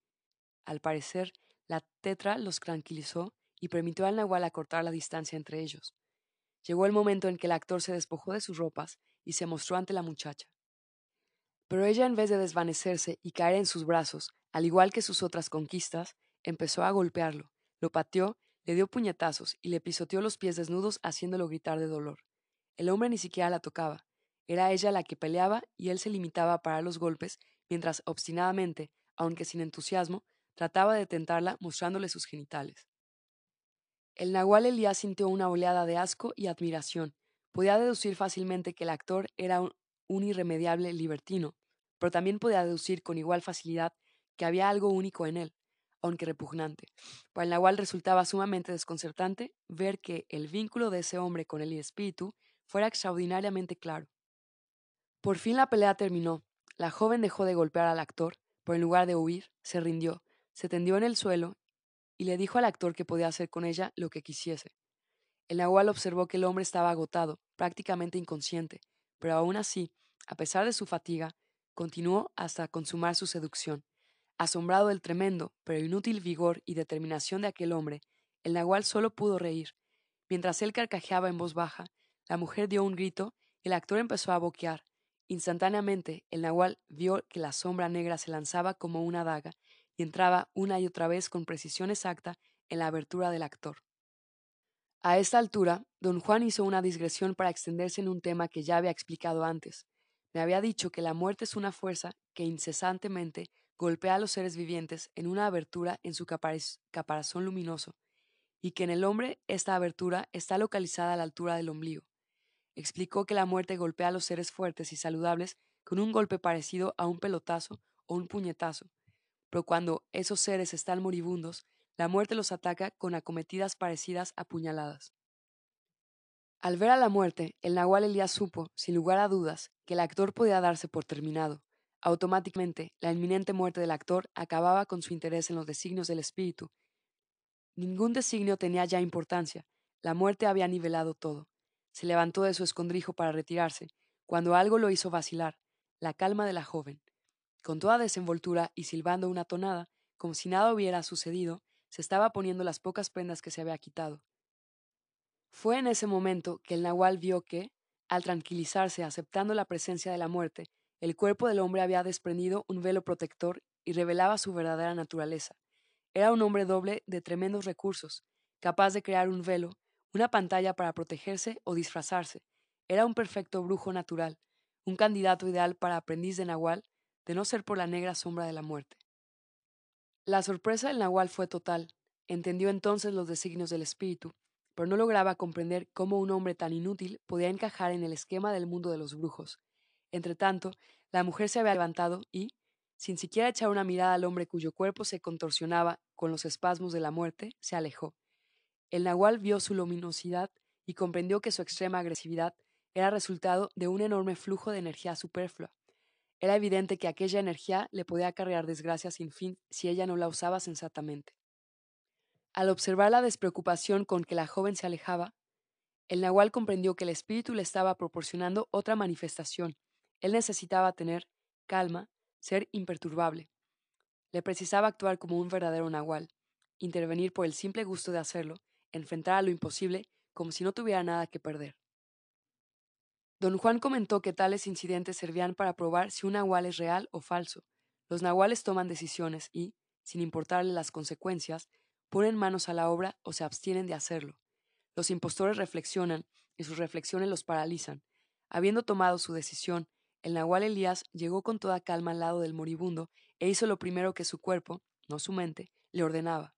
S1: Al parecer, la tetra los tranquilizó y permitió al nahual acortar la distancia entre ellos. Llegó el momento en que el actor se despojó de sus ropas y se mostró ante la muchacha. Pero ella, en vez de desvanecerse y caer en sus brazos, al igual que sus otras conquistas, empezó a golpearlo, lo pateó, le dio puñetazos y le pisoteó los pies desnudos haciéndolo gritar de dolor. El hombre ni siquiera la tocaba. Era ella la que peleaba y él se limitaba a parar los golpes, mientras obstinadamente, aunque sin entusiasmo, trataba de tentarla mostrándole sus genitales. El nahual Elías sintió una oleada de asco y admiración. Podía deducir fácilmente que el actor era un, irremediable libertino, pero también podía deducir con igual facilidad que había algo único en él, aunque repugnante. Para el nahual resultaba sumamente desconcertante ver que el vínculo de ese hombre con el espíritu fuera extraordinariamente claro. Por fin la pelea terminó. La joven dejó de golpear al actor, pero en lugar de huir, se rindió, se tendió en el suelo y le dijo al actor que podía hacer con ella lo que quisiese. El nahual observó que el hombre estaba agotado, prácticamente inconsciente, pero aún así, a pesar de su fatiga, continuó hasta consumar su seducción. Asombrado del tremendo, pero inútil vigor y determinación de aquel hombre, el nahual solo pudo reír. Mientras él carcajeaba en voz baja, la mujer dio un grito y el actor empezó a boquear. Instantáneamente, el nahual vio que la sombra negra se lanzaba como una daga y entraba una y otra vez con precisión exacta en la abertura del actor. A esta altura, don Juan hizo una digresión para extenderse en un tema que ya había explicado antes. Me había dicho que la muerte es una fuerza que incesantemente golpea a los seres vivientes en una abertura en su caparazón luminoso, y que en el hombre esta abertura está localizada a la altura del ombligo. Explicó que la muerte golpea a los seres fuertes y saludables con un golpe parecido a un pelotazo o un puñetazo, pero cuando esos seres están moribundos, la muerte los ataca con acometidas parecidas a puñaladas. Al ver a la muerte, el Nahual Elías supo, sin lugar a dudas, que el actor podía darse por terminado. Automáticamente, la inminente muerte del actor acababa con su interés en los designios del espíritu. Ningún designio tenía ya importancia. La muerte había nivelado todo. Se levantó de su escondrijo para retirarse, cuando algo lo hizo vacilar, la calma de la joven. Con toda desenvoltura y silbando una tonada, como si nada hubiera sucedido, se estaba poniendo las pocas prendas que se había quitado. Fue en ese momento que el nahual vio que, al tranquilizarse aceptando la presencia de la muerte, el cuerpo del hombre había desprendido un velo protector y revelaba su verdadera naturaleza. Era un hombre doble de tremendos recursos, capaz de crear un velo una pantalla para protegerse o disfrazarse. Era un perfecto brujo natural, un candidato ideal para aprendiz de Nahual, de no ser por la negra sombra de la muerte. La sorpresa del Nahual fue total. Entendió entonces los designios del espíritu, pero no lograba comprender cómo un hombre tan inútil podía encajar en el esquema del mundo de los brujos. Entretanto, la mujer se había levantado y, sin siquiera echar una mirada al hombre cuyo cuerpo se contorsionaba con los espasmos de la muerte, se alejó. El nahual vio su luminosidad y comprendió que su extrema agresividad era resultado de un enorme flujo de energía superflua. Era evidente que aquella energía le podía acarrear desgracia sin fin si ella no la usaba sensatamente. Al observar la despreocupación con que la joven se alejaba, el nahual comprendió que el espíritu le estaba proporcionando otra manifestación. Él necesitaba tener calma, ser imperturbable. Le precisaba actuar como un verdadero nahual, intervenir por el simple gusto de hacerlo, enfrentar a lo imposible como si no tuviera nada que perder. Don Juan comentó que tales incidentes servían para probar si un nahual es real o falso. Los nahuales toman decisiones y, sin importarle las consecuencias, ponen manos a la obra o se abstienen de hacerlo. Los impostores reflexionan y sus reflexiones los paralizan. Habiendo tomado su decisión, el nahual Elías llegó con toda calma al lado del moribundo e hizo lo primero que su cuerpo, no su mente, le ordenaba.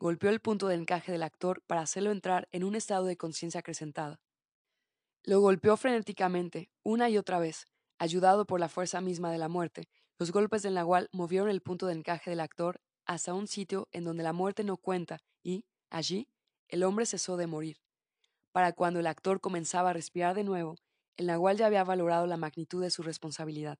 S1: Golpeó el punto de encaje del actor para hacerlo entrar en un estado de conciencia acrecentada. Lo golpeó frenéticamente, una y otra vez. Ayudado por la fuerza misma de la muerte, los golpes del nahual movieron el punto de encaje del actor hasta un sitio en donde la muerte no cuenta y, allí, el hombre cesó de morir. Para cuando el actor comenzaba a respirar de nuevo, el nahual ya había valorado la magnitud de su responsabilidad.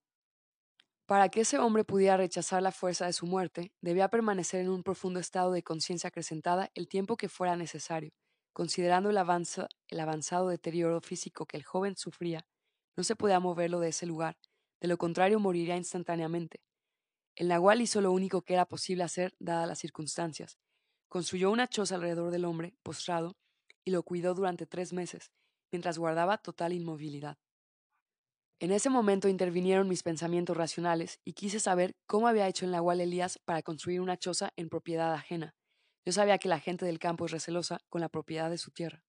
S1: Para que ese hombre pudiera rechazar la fuerza de su muerte, debía permanecer en un profundo estado de conciencia acrecentada el tiempo que fuera necesario. Considerando el, el avanzado deterioro físico que el joven sufría, no se podía moverlo de ese lugar, de lo contrario moriría instantáneamente. El nahual hizo lo único que era posible hacer dadas las circunstancias. Construyó una choza alrededor del hombre, postrado, y lo cuidó durante tres meses, mientras guardaba total inmovilidad. En ese momento intervinieron mis pensamientos racionales y quise saber cómo había hecho el nahual Elías para construir una choza en propiedad ajena. Yo sabía que la gente del campo es recelosa con la propiedad de su tierra.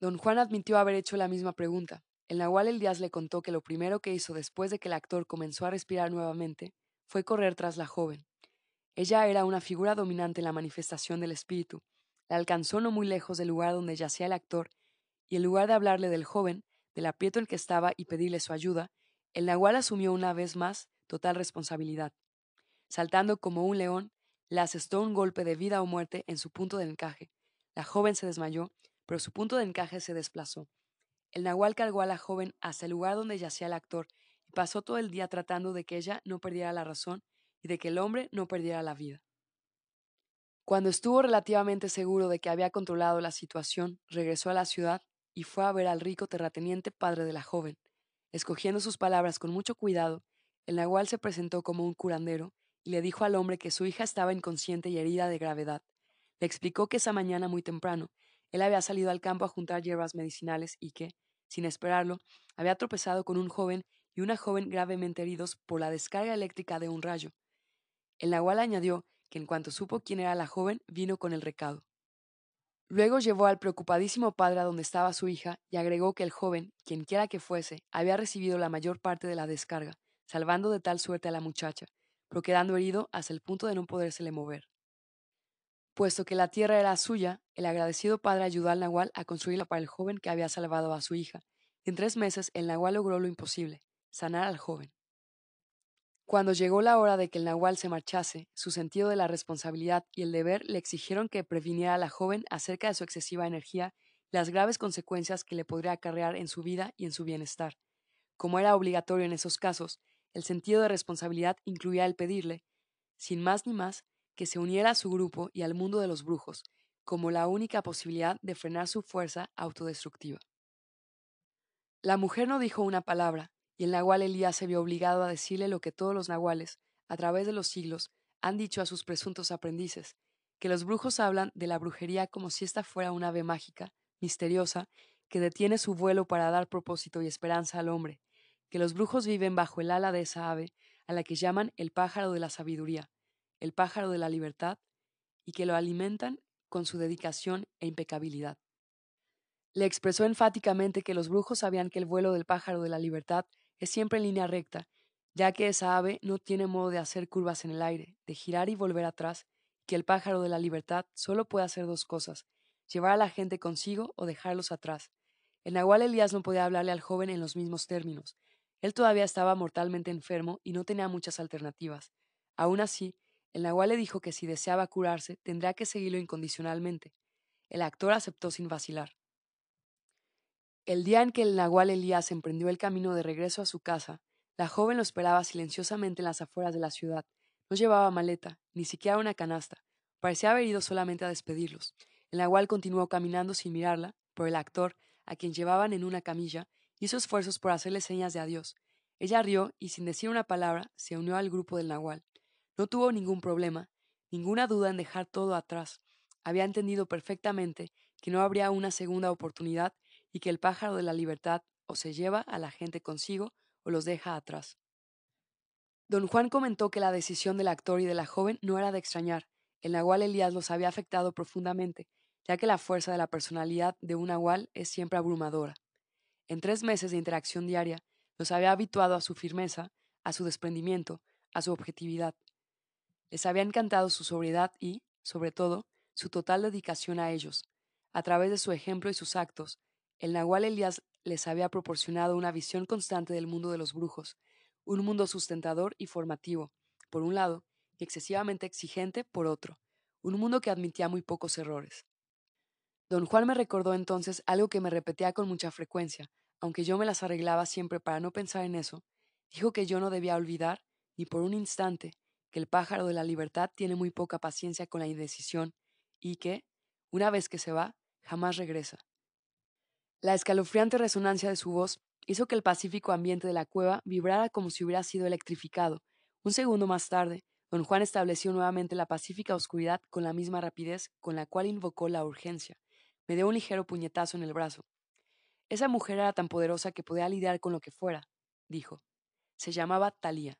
S1: Don Juan admitió haber hecho la misma pregunta. El nahual Elías le contó que lo primero que hizo después de que el actor comenzó a respirar nuevamente fue correr tras la joven. Ella era una figura dominante en la manifestación del espíritu. La alcanzó no muy lejos del lugar donde yacía el actor, y en lugar de hablarle del joven, del aprieto en que estaba y pedirle su ayuda, el nahual asumió una vez más total responsabilidad. Saltando como un león, le asestó un golpe de vida o muerte en su punto de encaje. La joven se desmayó, pero su punto de encaje se desplazó. El nahual cargó a la joven hasta el lugar donde yacía el actor y pasó todo el día tratando de que ella no perdiera la razón y de que el hombre no perdiera la vida. Cuando estuvo relativamente seguro de que había controlado la situación, regresó a la ciudad y fue a ver al rico terrateniente padre de la joven. Escogiendo sus palabras con mucho cuidado, el nahual se presentó como un curandero y le dijo al hombre que su hija estaba inconsciente y herida de gravedad. Le explicó que esa mañana muy temprano él había salido al campo a juntar hierbas medicinales y que, sin esperarlo, había tropezado con un joven y una joven gravemente heridos por la descarga eléctrica de un rayo. El nahual añadió que en cuanto supo quién era la joven, vino con el recado. Luego llevó al preocupadísimo padre a donde estaba su hija y agregó que el joven, quienquiera que fuese, había recibido la mayor parte de la descarga, salvando de tal suerte a la muchacha, pero quedando herido hasta el punto de no podérsele mover. Puesto que la tierra era suya, el agradecido padre ayudó al nahual a construirla para el joven que había salvado a su hija. En tres meses el nahual logró lo imposible, sanar al joven. Cuando llegó la hora de que el nahual se marchase, su sentido de la responsabilidad y el deber le exigieron que previniera a la joven acerca de su excesiva energía las graves consecuencias que le podría acarrear en su vida y en su bienestar. Como era obligatorio en esos casos, el sentido de responsabilidad incluía el pedirle, sin más ni más, que se uniera a su grupo y al mundo de los brujos, como la única posibilidad de frenar su fuerza autodestructiva. La mujer no dijo una palabra, y el nahual Elías se vio obligado a decirle lo que todos los nahuales, a través de los siglos, han dicho a sus presuntos aprendices, que los brujos hablan de la brujería como si ésta fuera una ave mágica, misteriosa, que detiene su vuelo para dar propósito y esperanza al hombre, que los brujos viven bajo el ala de esa ave, a la que llaman el pájaro de la sabiduría, el pájaro de la libertad, y que lo alimentan con su dedicación e impecabilidad. Le expresó enfáticamente que los brujos sabían que el vuelo del pájaro de la libertad es siempre en línea recta, ya que esa ave no tiene modo de hacer curvas en el aire, de girar y volver atrás, que el pájaro de la libertad solo puede hacer dos cosas, llevar a la gente consigo o dejarlos atrás. El nahual Elías no podía hablarle al joven en los mismos términos. Él todavía estaba mortalmente enfermo y no tenía muchas alternativas. Aún así, El nahual le dijo que si deseaba curarse, tendría que seguirlo incondicionalmente. El actor aceptó sin vacilar. El día en que el nahual Elías emprendió el camino de regreso a su casa, la joven lo esperaba silenciosamente en las afueras de la ciudad. No llevaba maleta, ni siquiera una canasta. Parecía haber ido solamente a despedirlos. El nahual continuó caminando sin mirarla, pero el actor, a quien llevaban en una camilla, hizo esfuerzos por hacerle señas de adiós. Ella rió y sin decir una palabra se unió al grupo del nahual. No tuvo ningún problema, ninguna duda en dejar todo atrás. Había entendido perfectamente que no habría una segunda oportunidad y que el pájaro de la libertad o se lleva a la gente consigo o los deja atrás. Don Juan comentó que la decisión del actor y de la joven no era de extrañar. El nahual Elías los había afectado profundamente, ya que la fuerza de la personalidad de un nahual es siempre abrumadora. En tres meses de interacción diaria, los había habituado a su firmeza, a su desprendimiento, a su objetividad. Les había encantado su sobriedad y, sobre todo, su total dedicación a ellos. A través de su ejemplo y sus actos, el Nahual Elías les había proporcionado una visión constante del mundo de los brujos, un mundo sustentador y formativo, por un lado, y excesivamente exigente, por otro, un mundo que admitía muy pocos errores. Don Juan me recordó entonces algo que me repetía con mucha frecuencia, aunque yo me las arreglaba siempre para no pensar en eso, dijo que yo no debía olvidar, ni por un instante, que el pájaro de la libertad tiene muy poca paciencia con la indecisión y que, una vez que se va, jamás regresa. La escalofriante resonancia de su voz hizo que el pacífico ambiente de la cueva vibrara como si hubiera sido electrificado. Un segundo más tarde, don Juan estableció nuevamente la pacífica oscuridad con la misma rapidez con la cual invocó la urgencia. Me dio un ligero puñetazo en el brazo. Esa mujer era tan poderosa que podía lidiar con lo que fuera, dijo. Se llamaba Talía.